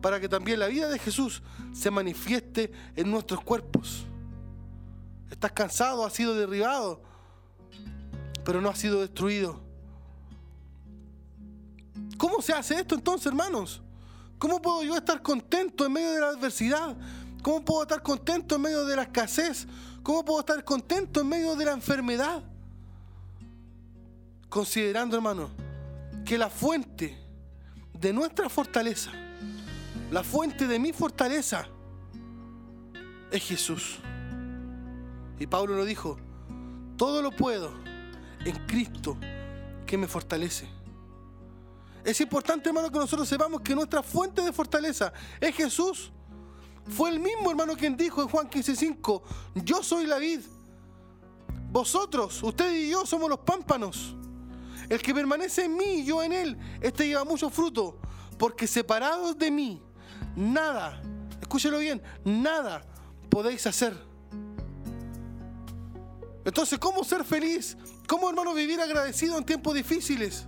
para que también la vida de Jesús se manifieste en nuestros cuerpos. Estás cansado, has sido derribado, pero no has sido destruido. ¿Cómo se hace esto entonces, hermanos? ¿Cómo puedo yo estar contento en medio de la adversidad? ¿Cómo puedo estar contento en medio de la escasez? ¿Cómo puedo estar contento en medio de la enfermedad? Considerando, hermano, que la fuente de nuestra fortaleza, la fuente de mi fortaleza, es Jesús. Y Pablo lo dijo, todo lo puedo en Cristo que me fortalece. Es importante, hermano, que nosotros sepamos que nuestra fuente de fortaleza es Jesús. Fue el mismo hermano quien dijo en Juan 15:5, yo soy la vid. Vosotros, usted y yo somos los pámpanos. El que permanece en mí y yo en él, este lleva mucho fruto, porque separados de mí, nada, escúchelo bien, nada podéis hacer. Entonces, ¿cómo ser feliz? ¿Cómo, hermano, vivir agradecido en tiempos difíciles?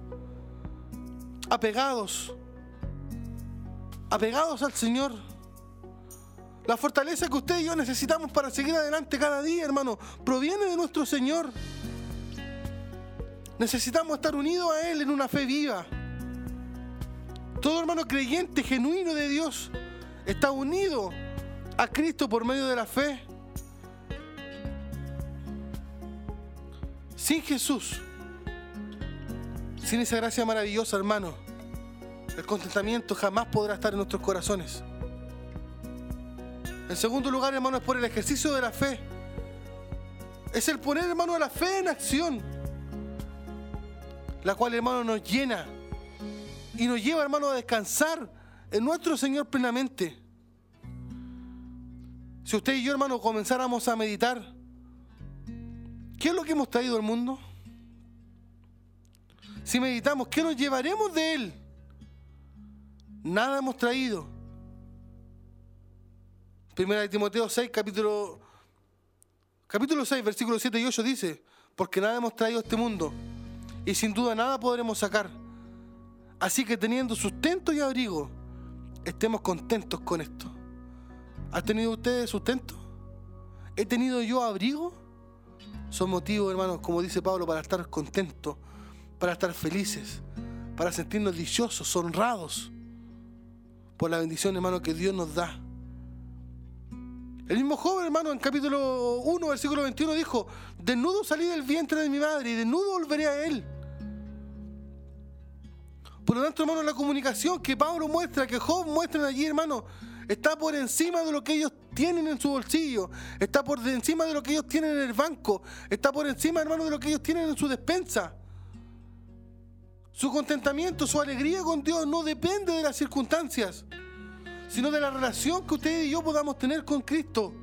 Apegados. Apegados al Señor. La fortaleza que usted y yo necesitamos para seguir adelante cada día, hermano, proviene de nuestro Señor. Necesitamos estar unidos a Él en una fe viva. Todo hermano creyente, genuino de Dios, está unido a Cristo por medio de la fe. Sin Jesús, sin esa gracia maravillosa, hermano, el contentamiento jamás podrá estar en nuestros corazones. En segundo lugar, hermano, es por el ejercicio de la fe. Es el poner, hermano, la fe en acción. La cual, hermano, nos llena y nos lleva, hermano, a descansar en nuestro Señor plenamente. Si usted y yo, hermano, comenzáramos a meditar, ¿qué es lo que hemos traído al mundo? Si meditamos, ¿qué nos llevaremos de Él? Nada hemos traído. Primera de Timoteo 6, capítulo, capítulo 6, versículos 7 y 8 dice, porque nada hemos traído a este mundo y sin duda nada podremos sacar. Así que teniendo sustento y abrigo, estemos contentos con esto. ¿Ha tenido usted sustento? ¿He tenido yo abrigo? Son motivos, hermanos, como dice Pablo, para estar contentos, para estar felices, para sentirnos dichosos, honrados por la bendición, hermano, que Dios nos da. El mismo joven, hermano, en capítulo 1, versículo 21, dijo, desnudo salí del vientre de mi madre y desnudo volveré a él. Por lo tanto, hermano, la comunicación que Pablo muestra, que Job muestra allí, hermano, está por encima de lo que ellos tienen en su bolsillo, está por encima de lo que ellos tienen en el banco, está por encima, hermano, de lo que ellos tienen en su despensa. Su contentamiento, su alegría con Dios no depende de las circunstancias, sino de la relación que usted y yo podamos tener con Cristo.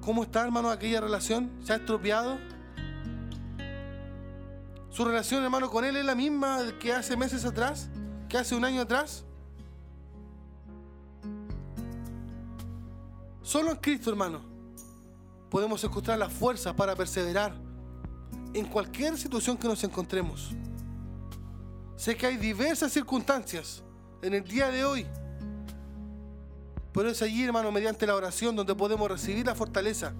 ¿Cómo está, hermano, aquella relación? ¿Se ha estropeado? ¿Su relación, hermano, con Él es la misma que hace meses atrás? ¿Que hace un año atrás? Solo en Cristo, hermano, podemos encontrar las fuerzas para perseverar en cualquier situación que nos encontremos. Sé que hay diversas circunstancias en el día de hoy, pero es allí, hermano, mediante la oración donde podemos recibir la fortaleza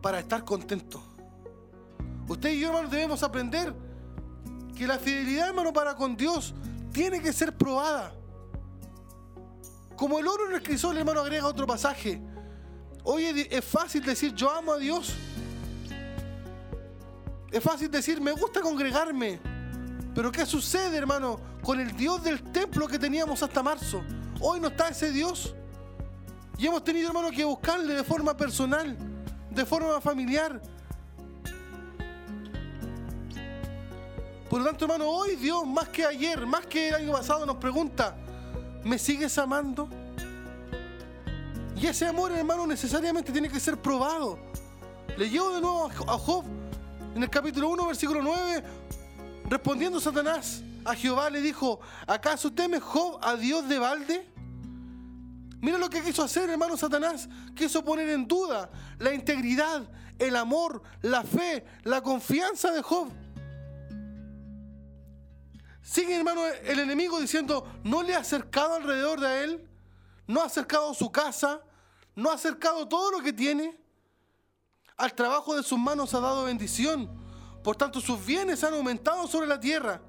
para estar contentos. Usted y yo, hermano, debemos aprender que la fidelidad, hermano, para con Dios tiene que ser probada. Como el oro en el crisol, hermano, agrega otro pasaje. Hoy es fácil decir yo amo a Dios. Es fácil decir me gusta congregarme. Pero ¿qué sucede, hermano, con el Dios del templo que teníamos hasta marzo? Hoy no está ese Dios. Y hemos tenido, hermano, que buscarle de forma personal, de forma familiar. Por lo tanto, hermano, hoy Dios, más que ayer, más que el año pasado, nos pregunta, ¿me sigues amando? Y ese amor, hermano, necesariamente tiene que ser probado. Le llevo de nuevo a Job en el capítulo 1, versículo 9, respondiendo Satanás a Jehová le dijo, ¿acaso teme Job a Dios de balde? Mira lo que quiso hacer, hermano Satanás. Quiso poner en duda la integridad, el amor, la fe, la confianza de Job. Sigue, hermano, el enemigo diciendo, no le ha acercado alrededor de él, no ha acercado su casa, no ha acercado todo lo que tiene. Al trabajo de sus manos ha dado bendición. Por tanto, sus bienes han aumentado sobre la tierra.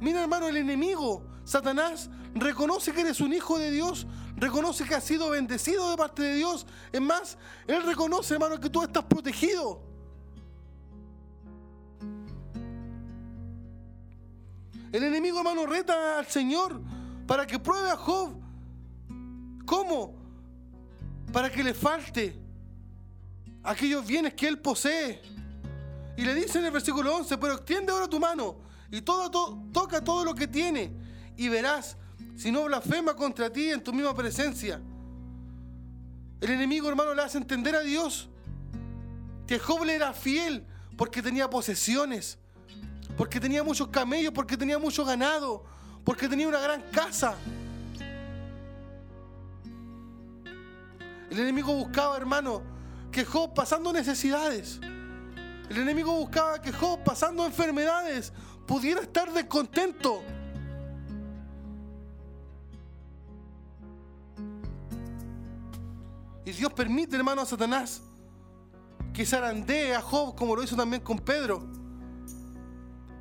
Mira, hermano, el enemigo, Satanás, reconoce que eres un hijo de Dios, reconoce que has sido bendecido de parte de Dios. Es más, él reconoce, hermano, que tú estás protegido. El enemigo, hermano, reta al Señor para que pruebe a Job. ¿Cómo? Para que le falte aquellos bienes que él posee. Y le dice en el versículo 11, pero extiende ahora tu mano y toca todo lo que tiene y verás si no blasfema contra ti en tu misma presencia. El enemigo, hermano, le hace entender a Dios que Job le era fiel porque tenía posesiones, porque tenía muchos camellos, porque tenía mucho ganado, porque tenía una gran casa. El enemigo buscaba, hermano, que Job pasando necesidades. El enemigo buscaba que Job pasando enfermedades pudiera estar descontento. Y Dios permite, hermano, a Satanás que zarandee a Job como lo hizo también con Pedro.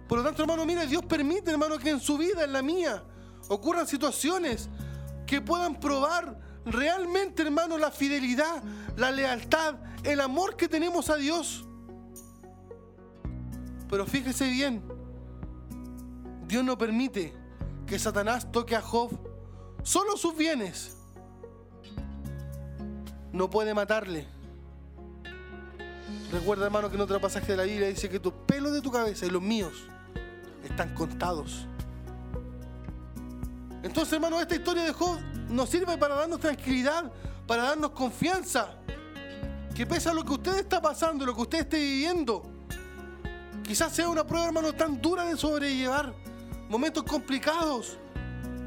Por lo tanto, hermano, mire, Dios permite, hermano, que en su vida, en la mía, ocurran situaciones que puedan probar realmente, hermano, la fidelidad, la lealtad, el amor que tenemos a Dios. Pero fíjese bien, Dios no permite que Satanás toque a Job solo sus bienes. No puede matarle. Recuerda, hermano, que en otro pasaje de la Biblia dice que tus pelos de tu cabeza y los míos están contados. Entonces, hermano, esta historia de Job nos sirve para darnos tranquilidad, para darnos confianza. Que pese a lo que usted está pasando, lo que usted esté viviendo, quizás sea una prueba, hermano, tan dura de sobrellevar, momentos complicados.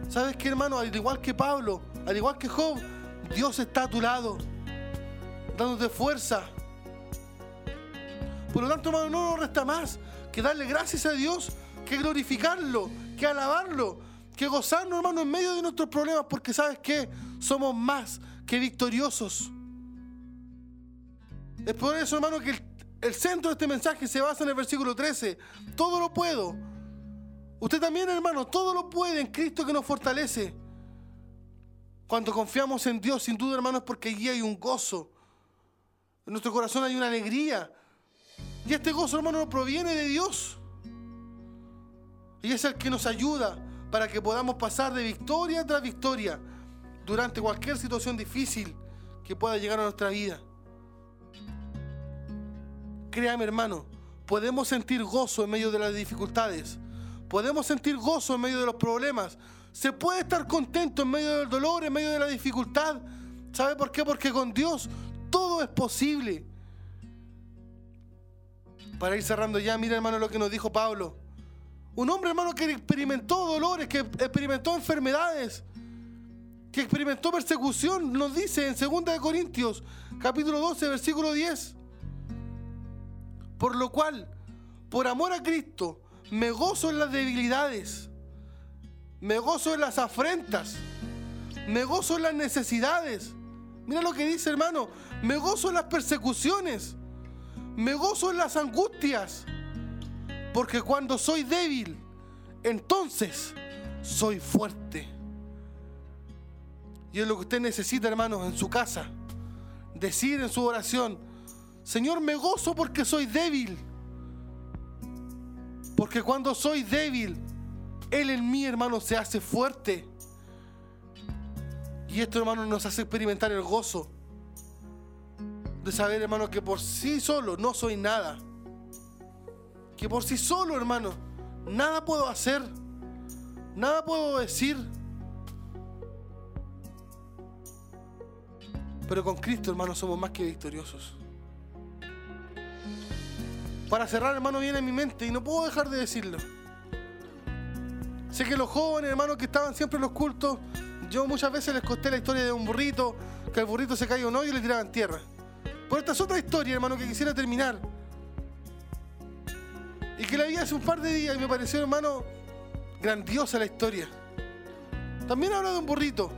¿Sabes qué, hermano? Al igual que Pablo, al igual que Job, Dios está a tu lado, dándote fuerza. Por lo tanto, hermano, no nos resta más que darle gracias a Dios, que glorificarlo, que alabarlo, que gozarnos, hermano, en medio de nuestros problemas, porque sabes que somos más que victoriosos. Es por eso, hermano, que el, centro de este mensaje se basa en el versículo 13. Todo lo puedo. Usted también, hermano, todo lo puede en Cristo que nos fortalece. Cuando confiamos en Dios, sin duda, hermano, es porque allí hay un gozo. En nuestro corazón hay una alegría. Y este gozo, hermano, proviene de Dios. Y es el que nos ayuda para que podamos pasar de victoria tras victoria durante cualquier situación difícil que pueda llegar a nuestra vida. Créame hermano, podemos sentir gozo en medio de las dificultades, podemos sentir gozo en medio de los problemas, se puede estar contento en medio del dolor, en medio de la dificultad. ¿Sabe por qué? Porque con Dios todo es posible. Para ir cerrando ya, mira hermano lo que nos dijo Pablo. Un hombre, hermano, que experimentó dolores, que experimentó enfermedades, que experimentó persecución, nos dice en 2 Corintios, capítulo 12, versículo 10. Por lo cual, por amor a Cristo, me gozo en las debilidades, me gozo en las afrentas, me gozo en las necesidades. Mira lo que dice, hermano, me gozo en las persecuciones, me gozo en las angustias porque cuando soy débil, entonces soy fuerte. Y es lo que usted necesita, hermanos, en su casa. Decir en su oración, Señor, me gozo porque soy débil. Porque cuando soy débil, Él en mí, hermano, se hace fuerte. Y esto, hermano, nos hace experimentar el gozo de saber, hermano, que por sí solo no soy nada. Que por sí solo, hermano, nada puedo hacer. Nada puedo decir. Pero con Cristo, hermano, somos más que victoriosos. Para cerrar, hermano, viene en mi mente y no puedo dejar de decirlo. Sé que los jóvenes, hermanos, que estaban siempre en los cultos, yo muchas veces les conté la historia de un burrito, que el burrito se cayó no y le tiraban tierra. Pero esta es otra historia, hermano, que quisiera terminar. Y que la vi hace un par de días y me pareció, hermano, grandiosa la historia. También habla de un burrito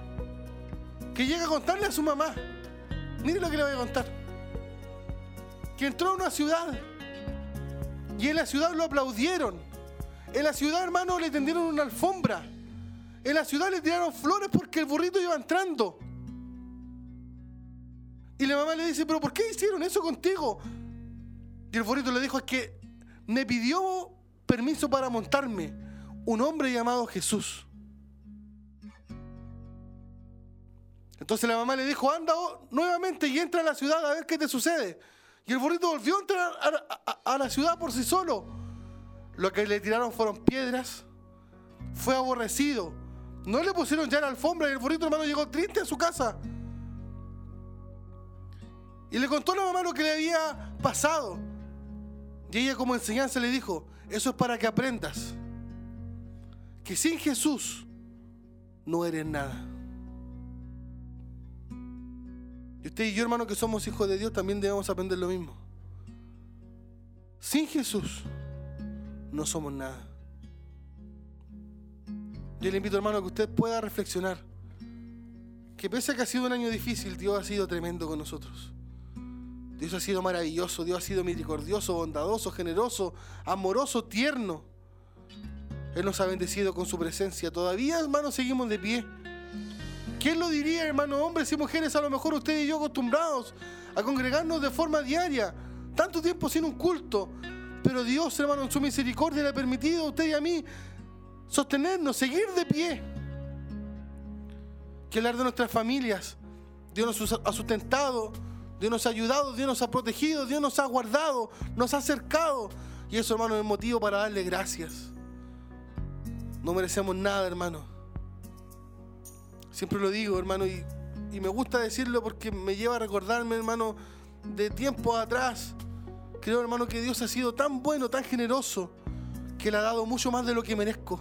que llega a contarle a su mamá. Mire lo que le voy a contar. Que entró a una ciudad y en la ciudad lo aplaudieron. En la ciudad, hermano, le tendieron una alfombra. En la ciudad le tiraron flores porque el burrito iba entrando. Y la mamá le dice, pero ¿por qué hicieron eso contigo? Y el burrito le dijo, es que me pidió permiso para montarme un hombre llamado Jesús. Entonces la mamá le dijo, anda nuevamente y entra a la ciudad a ver qué te sucede. Y el burrito volvió a entrar a, la ciudad por sí solo. Lo que le tiraron fueron piedras. Fue aborrecido. No le pusieron ya la alfombra y el burrito hermano llegó triste a su casa. Y le contó a la mamá lo que le había pasado. Y ella como enseñanza le dijo, eso es para que aprendas que sin Jesús no eres nada. Y usted y yo, hermano, que somos hijos de Dios, también debemos aprender lo mismo. Sin Jesús no somos nada. Yo le invito, hermano, a que usted pueda reflexionar que pese a que ha sido un año difícil, Dios ha sido tremendo con nosotros. Dios ha sido maravilloso, Dios ha sido misericordioso, bondadoso, generoso, amoroso, tierno. Él nos ha bendecido con su presencia. Todavía, hermano, seguimos de pie. ¿Quién lo diría, hermano? Hombres y mujeres, a lo mejor usted y yo acostumbrados a congregarnos de forma diaria, tanto tiempo sin un culto. Pero Dios, hermano, en su misericordia le ha permitido a usted y a mí sostenernos, seguir de pie. Que hablar de nuestras familias. Dios nos ha sustentado, Dios nos ha ayudado, Dios nos ha protegido, Dios nos ha guardado, nos ha acercado. Y eso, hermano, es motivo para darle gracias. No merecemos nada, hermano. Siempre lo digo, hermano, y, me gusta decirlo porque me lleva a recordarme, hermano, de tiempo atrás. Creo, hermano, que Dios ha sido tan bueno, tan generoso, que le ha dado mucho más de lo que merezco.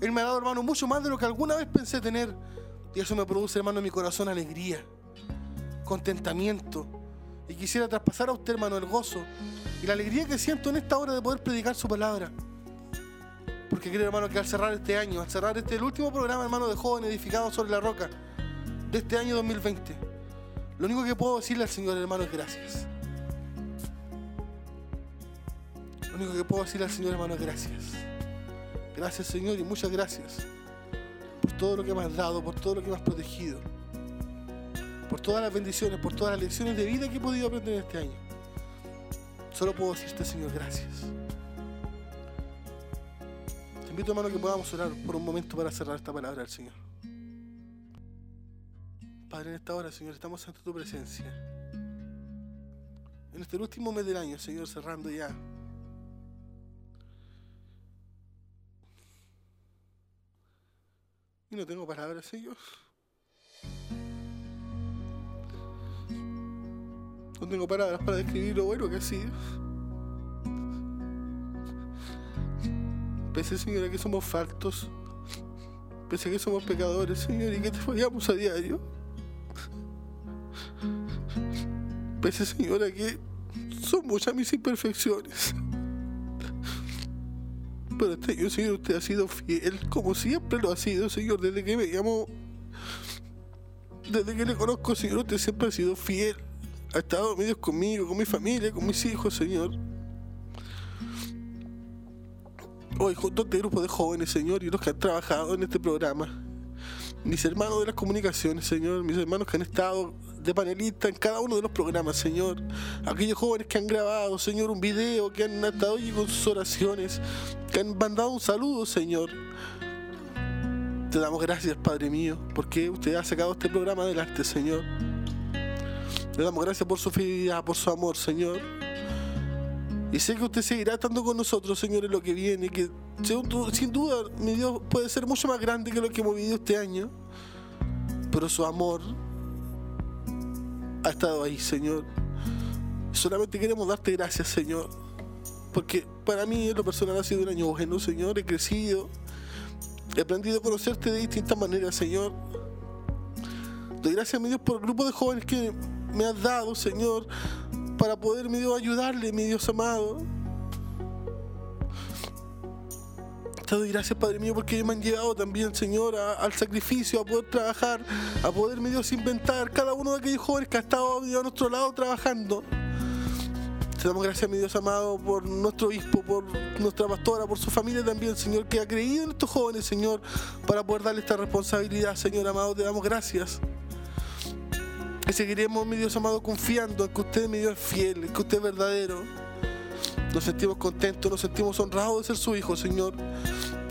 Él me ha dado, hermano, mucho más de lo que alguna vez pensé tener. Y eso me produce, hermano, en mi corazón alegría, contentamiento. Y quisiera traspasar a usted, hermano, el gozo y la alegría que siento en esta hora de poder predicar su palabra. Porque creo, hermano, que al cerrar este año, al cerrar este el último programa, hermano, de jóvenes edificados sobre la roca de este año 2020, lo único que puedo decirle al Señor, hermano, es gracias. Lo único que puedo decirle al Señor, hermano, es gracias. Gracias, Señor, y muchas gracias por todo lo que me has dado, por todo lo que me has protegido, por todas las bendiciones, por todas las lecciones de vida que he podido aprender este año. Solo puedo decirte, Señor, gracias invito, hermano, que podamos orar por un momento para cerrar esta palabra al Señor. Padre, en esta hora, Señor, estamos ante tu presencia. En este último mes del año, Señor, cerrando ya. Y no tengo palabras, Señor. No tengo palabras para describir lo bueno que ha sido. Pese, Señor, a que somos faltos. Pese a que somos pecadores, Señor, y que te fallamos a diario. Pese, Señor, a que son muchas mis imperfecciones. Pero este año, Señor, usted ha sido fiel, como siempre lo ha sido, Señor, desde que me llamo. Desde que le conozco, Señor, usted siempre ha sido fiel. Ha estado medio conmigo, con mi familia, con mis hijos, Señor. Hoy junto a este grupo de jóvenes, Señor, y los que han trabajado en este programa. mis hermanos de las comunicaciones, Señor, mis hermanos que han estado de panelista en cada uno de los programas, Señor. Aquellos jóvenes que han grabado, Señor, un video, que han estado allí con sus oraciones, que han mandado un saludo, Señor. Te damos gracias, Padre mío, porque usted ha sacado este programa adelante, Señor. Le damos gracias por su fidelidad, por su amor, Señor. Y sé que usted seguirá estando con nosotros, Señor, en lo que viene, que sin duda, mi Dios puede ser mucho más grande que lo que hemos vivido este año. Pero su amor ha estado ahí, Señor. Solamente queremos darte gracias, Señor. Porque para mí, en lo personal, ha sido un año bueno, Señor. He crecido. He aprendido a conocerte de distintas maneras, Señor. Doy gracias, mi Dios, por el grupo de jóvenes que me has dado, Señor, para poder, mi ayudarle, mi Dios amado. Te doy gracias, Padre mío, porque ellos me han llevado también, Señor, al sacrificio, a poder trabajar, a poder, mi Dios, inventar cada uno de aquellos jóvenes que ha estado a nuestro lado trabajando. Te damos gracias, mi Dios amado, por nuestro obispo, por nuestra pastora, por su familia también, Señor, que ha creído en estos jóvenes, Señor, para poder darle esta responsabilidad, Señor amado. Te damos gracias. Seguiremos, mi Dios amado, confiando en que usted, mi Dios, es fiel, en que usted es verdadero. Nos sentimos contentos, nos sentimos honrados de ser su hijo, Señor.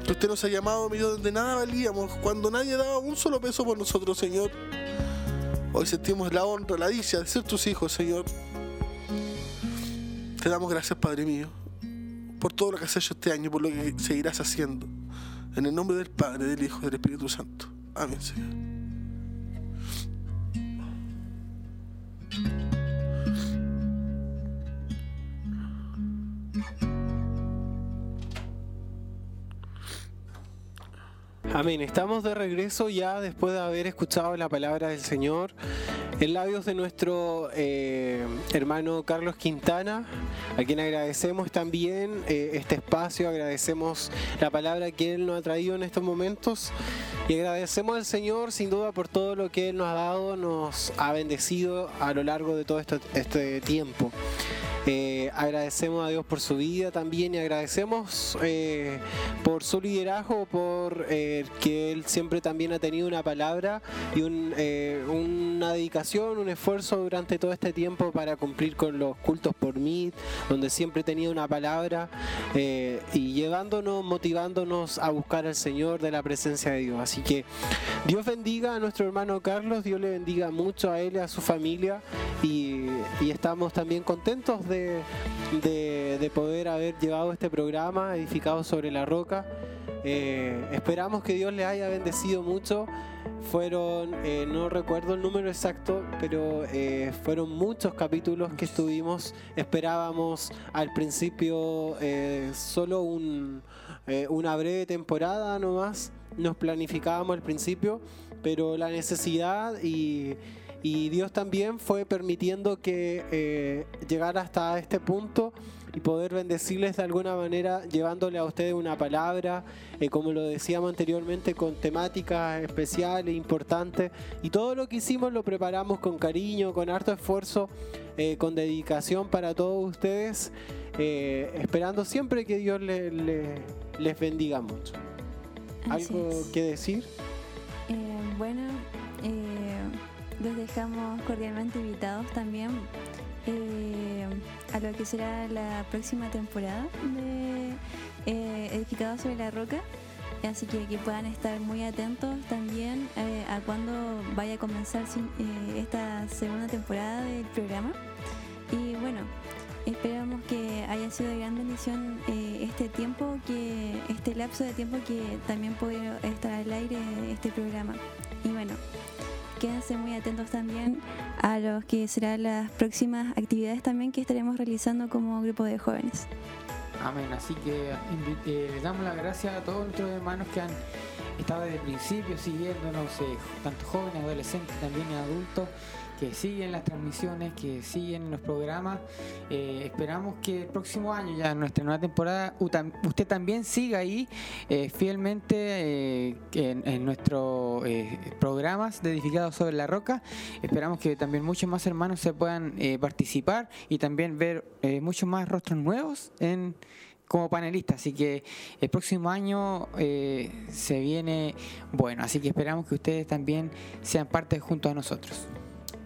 Que usted nos ha llamado, mi Dios, donde nada valíamos, cuando nadie daba un solo peso por nosotros, Señor. Hoy sentimos la honra, la dicha de ser tus hijos, Señor. Te damos gracias, Padre mío, por todo lo que has hecho este año, por lo que seguirás haciendo. En el nombre del Padre, del Hijo y del Espíritu Santo. Amén, Señor. Amén. Estamos de regreso ya después de haber escuchado la palabra del Señor en labios de nuestro eh, hermano Carlos Quintana, a quien agradecemos también eh, este espacio, agradecemos la palabra que Él nos ha traído en estos momentos y agradecemos al Señor sin duda por todo lo que Él nos ha dado, nos ha bendecido a lo largo de todo este tiempo. Eh, agradecemos a Dios por su vida también y agradecemos eh, por su liderazgo, por eh, que Él siempre también ha tenido una palabra y una dedicación, un esfuerzo durante todo este tiempo para cumplir con los cultos por mí, donde siempre tenía una palabra y llevándonos, motivándonos a buscar al Señor de la presencia de Dios. Así que Dios bendiga a nuestro hermano Carlos, Dios le bendiga mucho a él y a su familia y, y estamos también contentos de, poder haber llevado este programa edificado sobre la roca. Eh, esperamos que Dios les haya bendecido mucho. Fueron, eh, no recuerdo el número exacto, pero eh, fueron muchos capítulos que estuvimos. Esperábamos al principio solo un, una breve temporada nomás. Nos planificábamos al principio, pero la necesidad y y Dios también fue permitiendo que llegara hasta este punto y poder bendecirles de alguna manera, llevándole a ustedes una palabra, eh, como lo decíamos anteriormente, con temáticas especiales, importantes. Y todo lo que hicimos lo preparamos con cariño, con harto esfuerzo, eh, con dedicación para todos ustedes, esperando siempre que Dios les bendiga mucho. ¿Algo que decir? bueno, los dejamos cordialmente invitados también eh, a lo que será la próxima temporada de eh, Edificados sobre la Roca. Así que que puedan estar muy atentos también eh, a cuando vaya a comenzar esta segunda temporada del programa. Y bueno, esperamos que haya sido de gran bendición este tiempo, que este lapso de tiempo que también puede estar al aire este programa. Y bueno, quédense muy atentos también a lo que serán las próximas actividades también que estaremos realizando como grupo de jóvenes. Amén, así que eh, damos las gracias a todos nuestros hermanos que han estado desde el principio siguiéndonos, eh, tanto jóvenes, adolescentes, también adultos que siguen las transmisiones, que siguen los programas. Eh, esperamos que el próximo año, ya nuestra nueva temporada, usted también siga ahí eh, fielmente eh, en, nuestros programas dedicados sobre la roca. Esperamos que también muchos más hermanos se puedan participar y también ver muchos más rostros nuevos en como panelista. Así que el próximo año eh, se viene bueno. Así que esperamos que ustedes también sean parte junto a nosotros.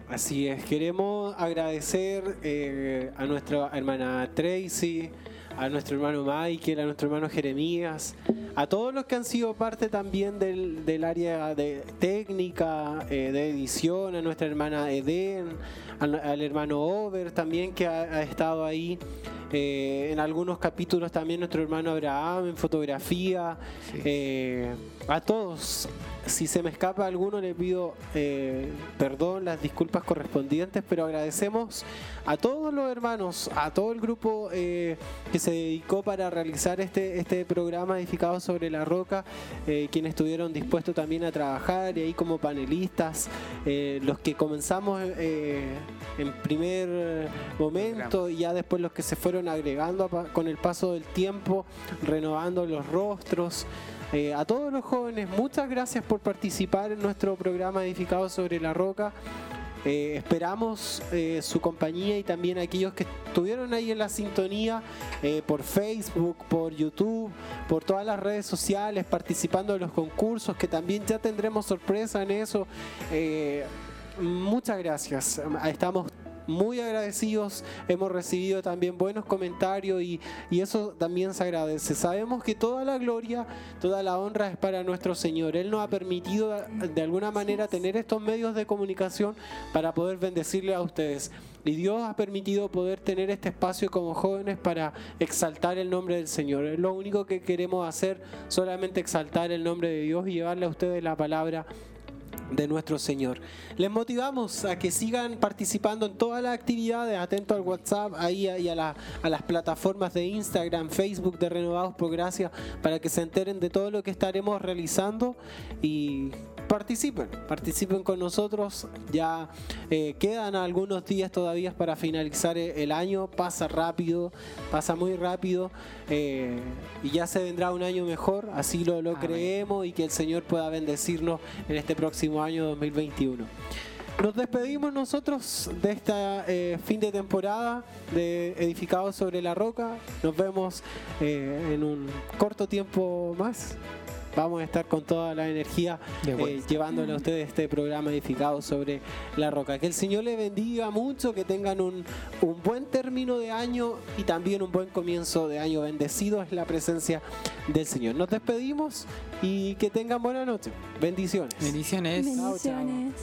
Así es, queremos agradecer eh, a nuestra hermana Tracy, a nuestro hermano Michael, a nuestro hermano Jeremías, a todos los que han sido parte también del, área de técnica, eh, de edición, a nuestra hermana Eden, al, hermano Over también que ha, estado ahí. Eh, en algunos capítulos también nuestro hermano Abraham en fotografía. a todos, si se me escapa alguno, le pido eh, perdón, las disculpas correspondientes, pero agradecemos a todos los hermanos, a todo el grupo eh, que se dedicó para realizar este, este programa edificado sobre la roca, eh, quienes estuvieron dispuestos también a trabajar y ahí como panelistas, los que comenzamos en primer momento y ya después los que se fueron agregando con el paso del tiempo, renovando los rostros. Eh, a todos los jóvenes, muchas gracias por participar en nuestro programa Edificado sobre la Roca. Eh, esperamos eh, su compañía y también aquellos que estuvieron ahí en la sintonía por Facebook, por YouTube, por todas las redes sociales, participando en los concursos, que también ya tendremos sorpresa en eso. muchas gracias. Estamos muy agradecidos, hemos recibido también buenos comentarios y, eso también se agradece. Sabemos que toda la gloria, toda la honra es para nuestro Señor. Él nos ha permitido de alguna manera tener estos medios de comunicación para poder bendecirle a ustedes. Y Dios ha permitido poder tener este espacio como jóvenes para exaltar el nombre del Señor. Es lo único que queremos hacer, solamente exaltar el nombre de Dios y llevarle a ustedes la palabra de nuestro Señor. Les motivamos a que sigan participando en todas las actividades, atento al WhatsApp ahí y a, a, las plataformas de Instagram, Facebook de Renovados por Gracia para que se enteren de todo lo que estaremos realizando y participen, participen con nosotros. Ya eh, quedan algunos días todavía para finalizar e-, el año. Pasa rápido, pasa muy rápido eh, y ya se vendrá un año mejor. Así lo, lo creemos y que el Señor pueda bendecirnos en este próximo año 2021. Nos despedimos nosotros de esta eh, fin de temporada de Edificados sobre la Roca. Nos vemos en un corto tiempo más vamos a estar con toda la energía eh, llevándole a ustedes este programa edificado sobre la roca. Que el Señor le bendiga mucho, que tengan un, un buen término de año y también un buen comienzo de año. Bendecido es la presencia del Señor. Nos despedimos y que tengan buena noche. Bendiciones. Bendiciones. Bendiciones.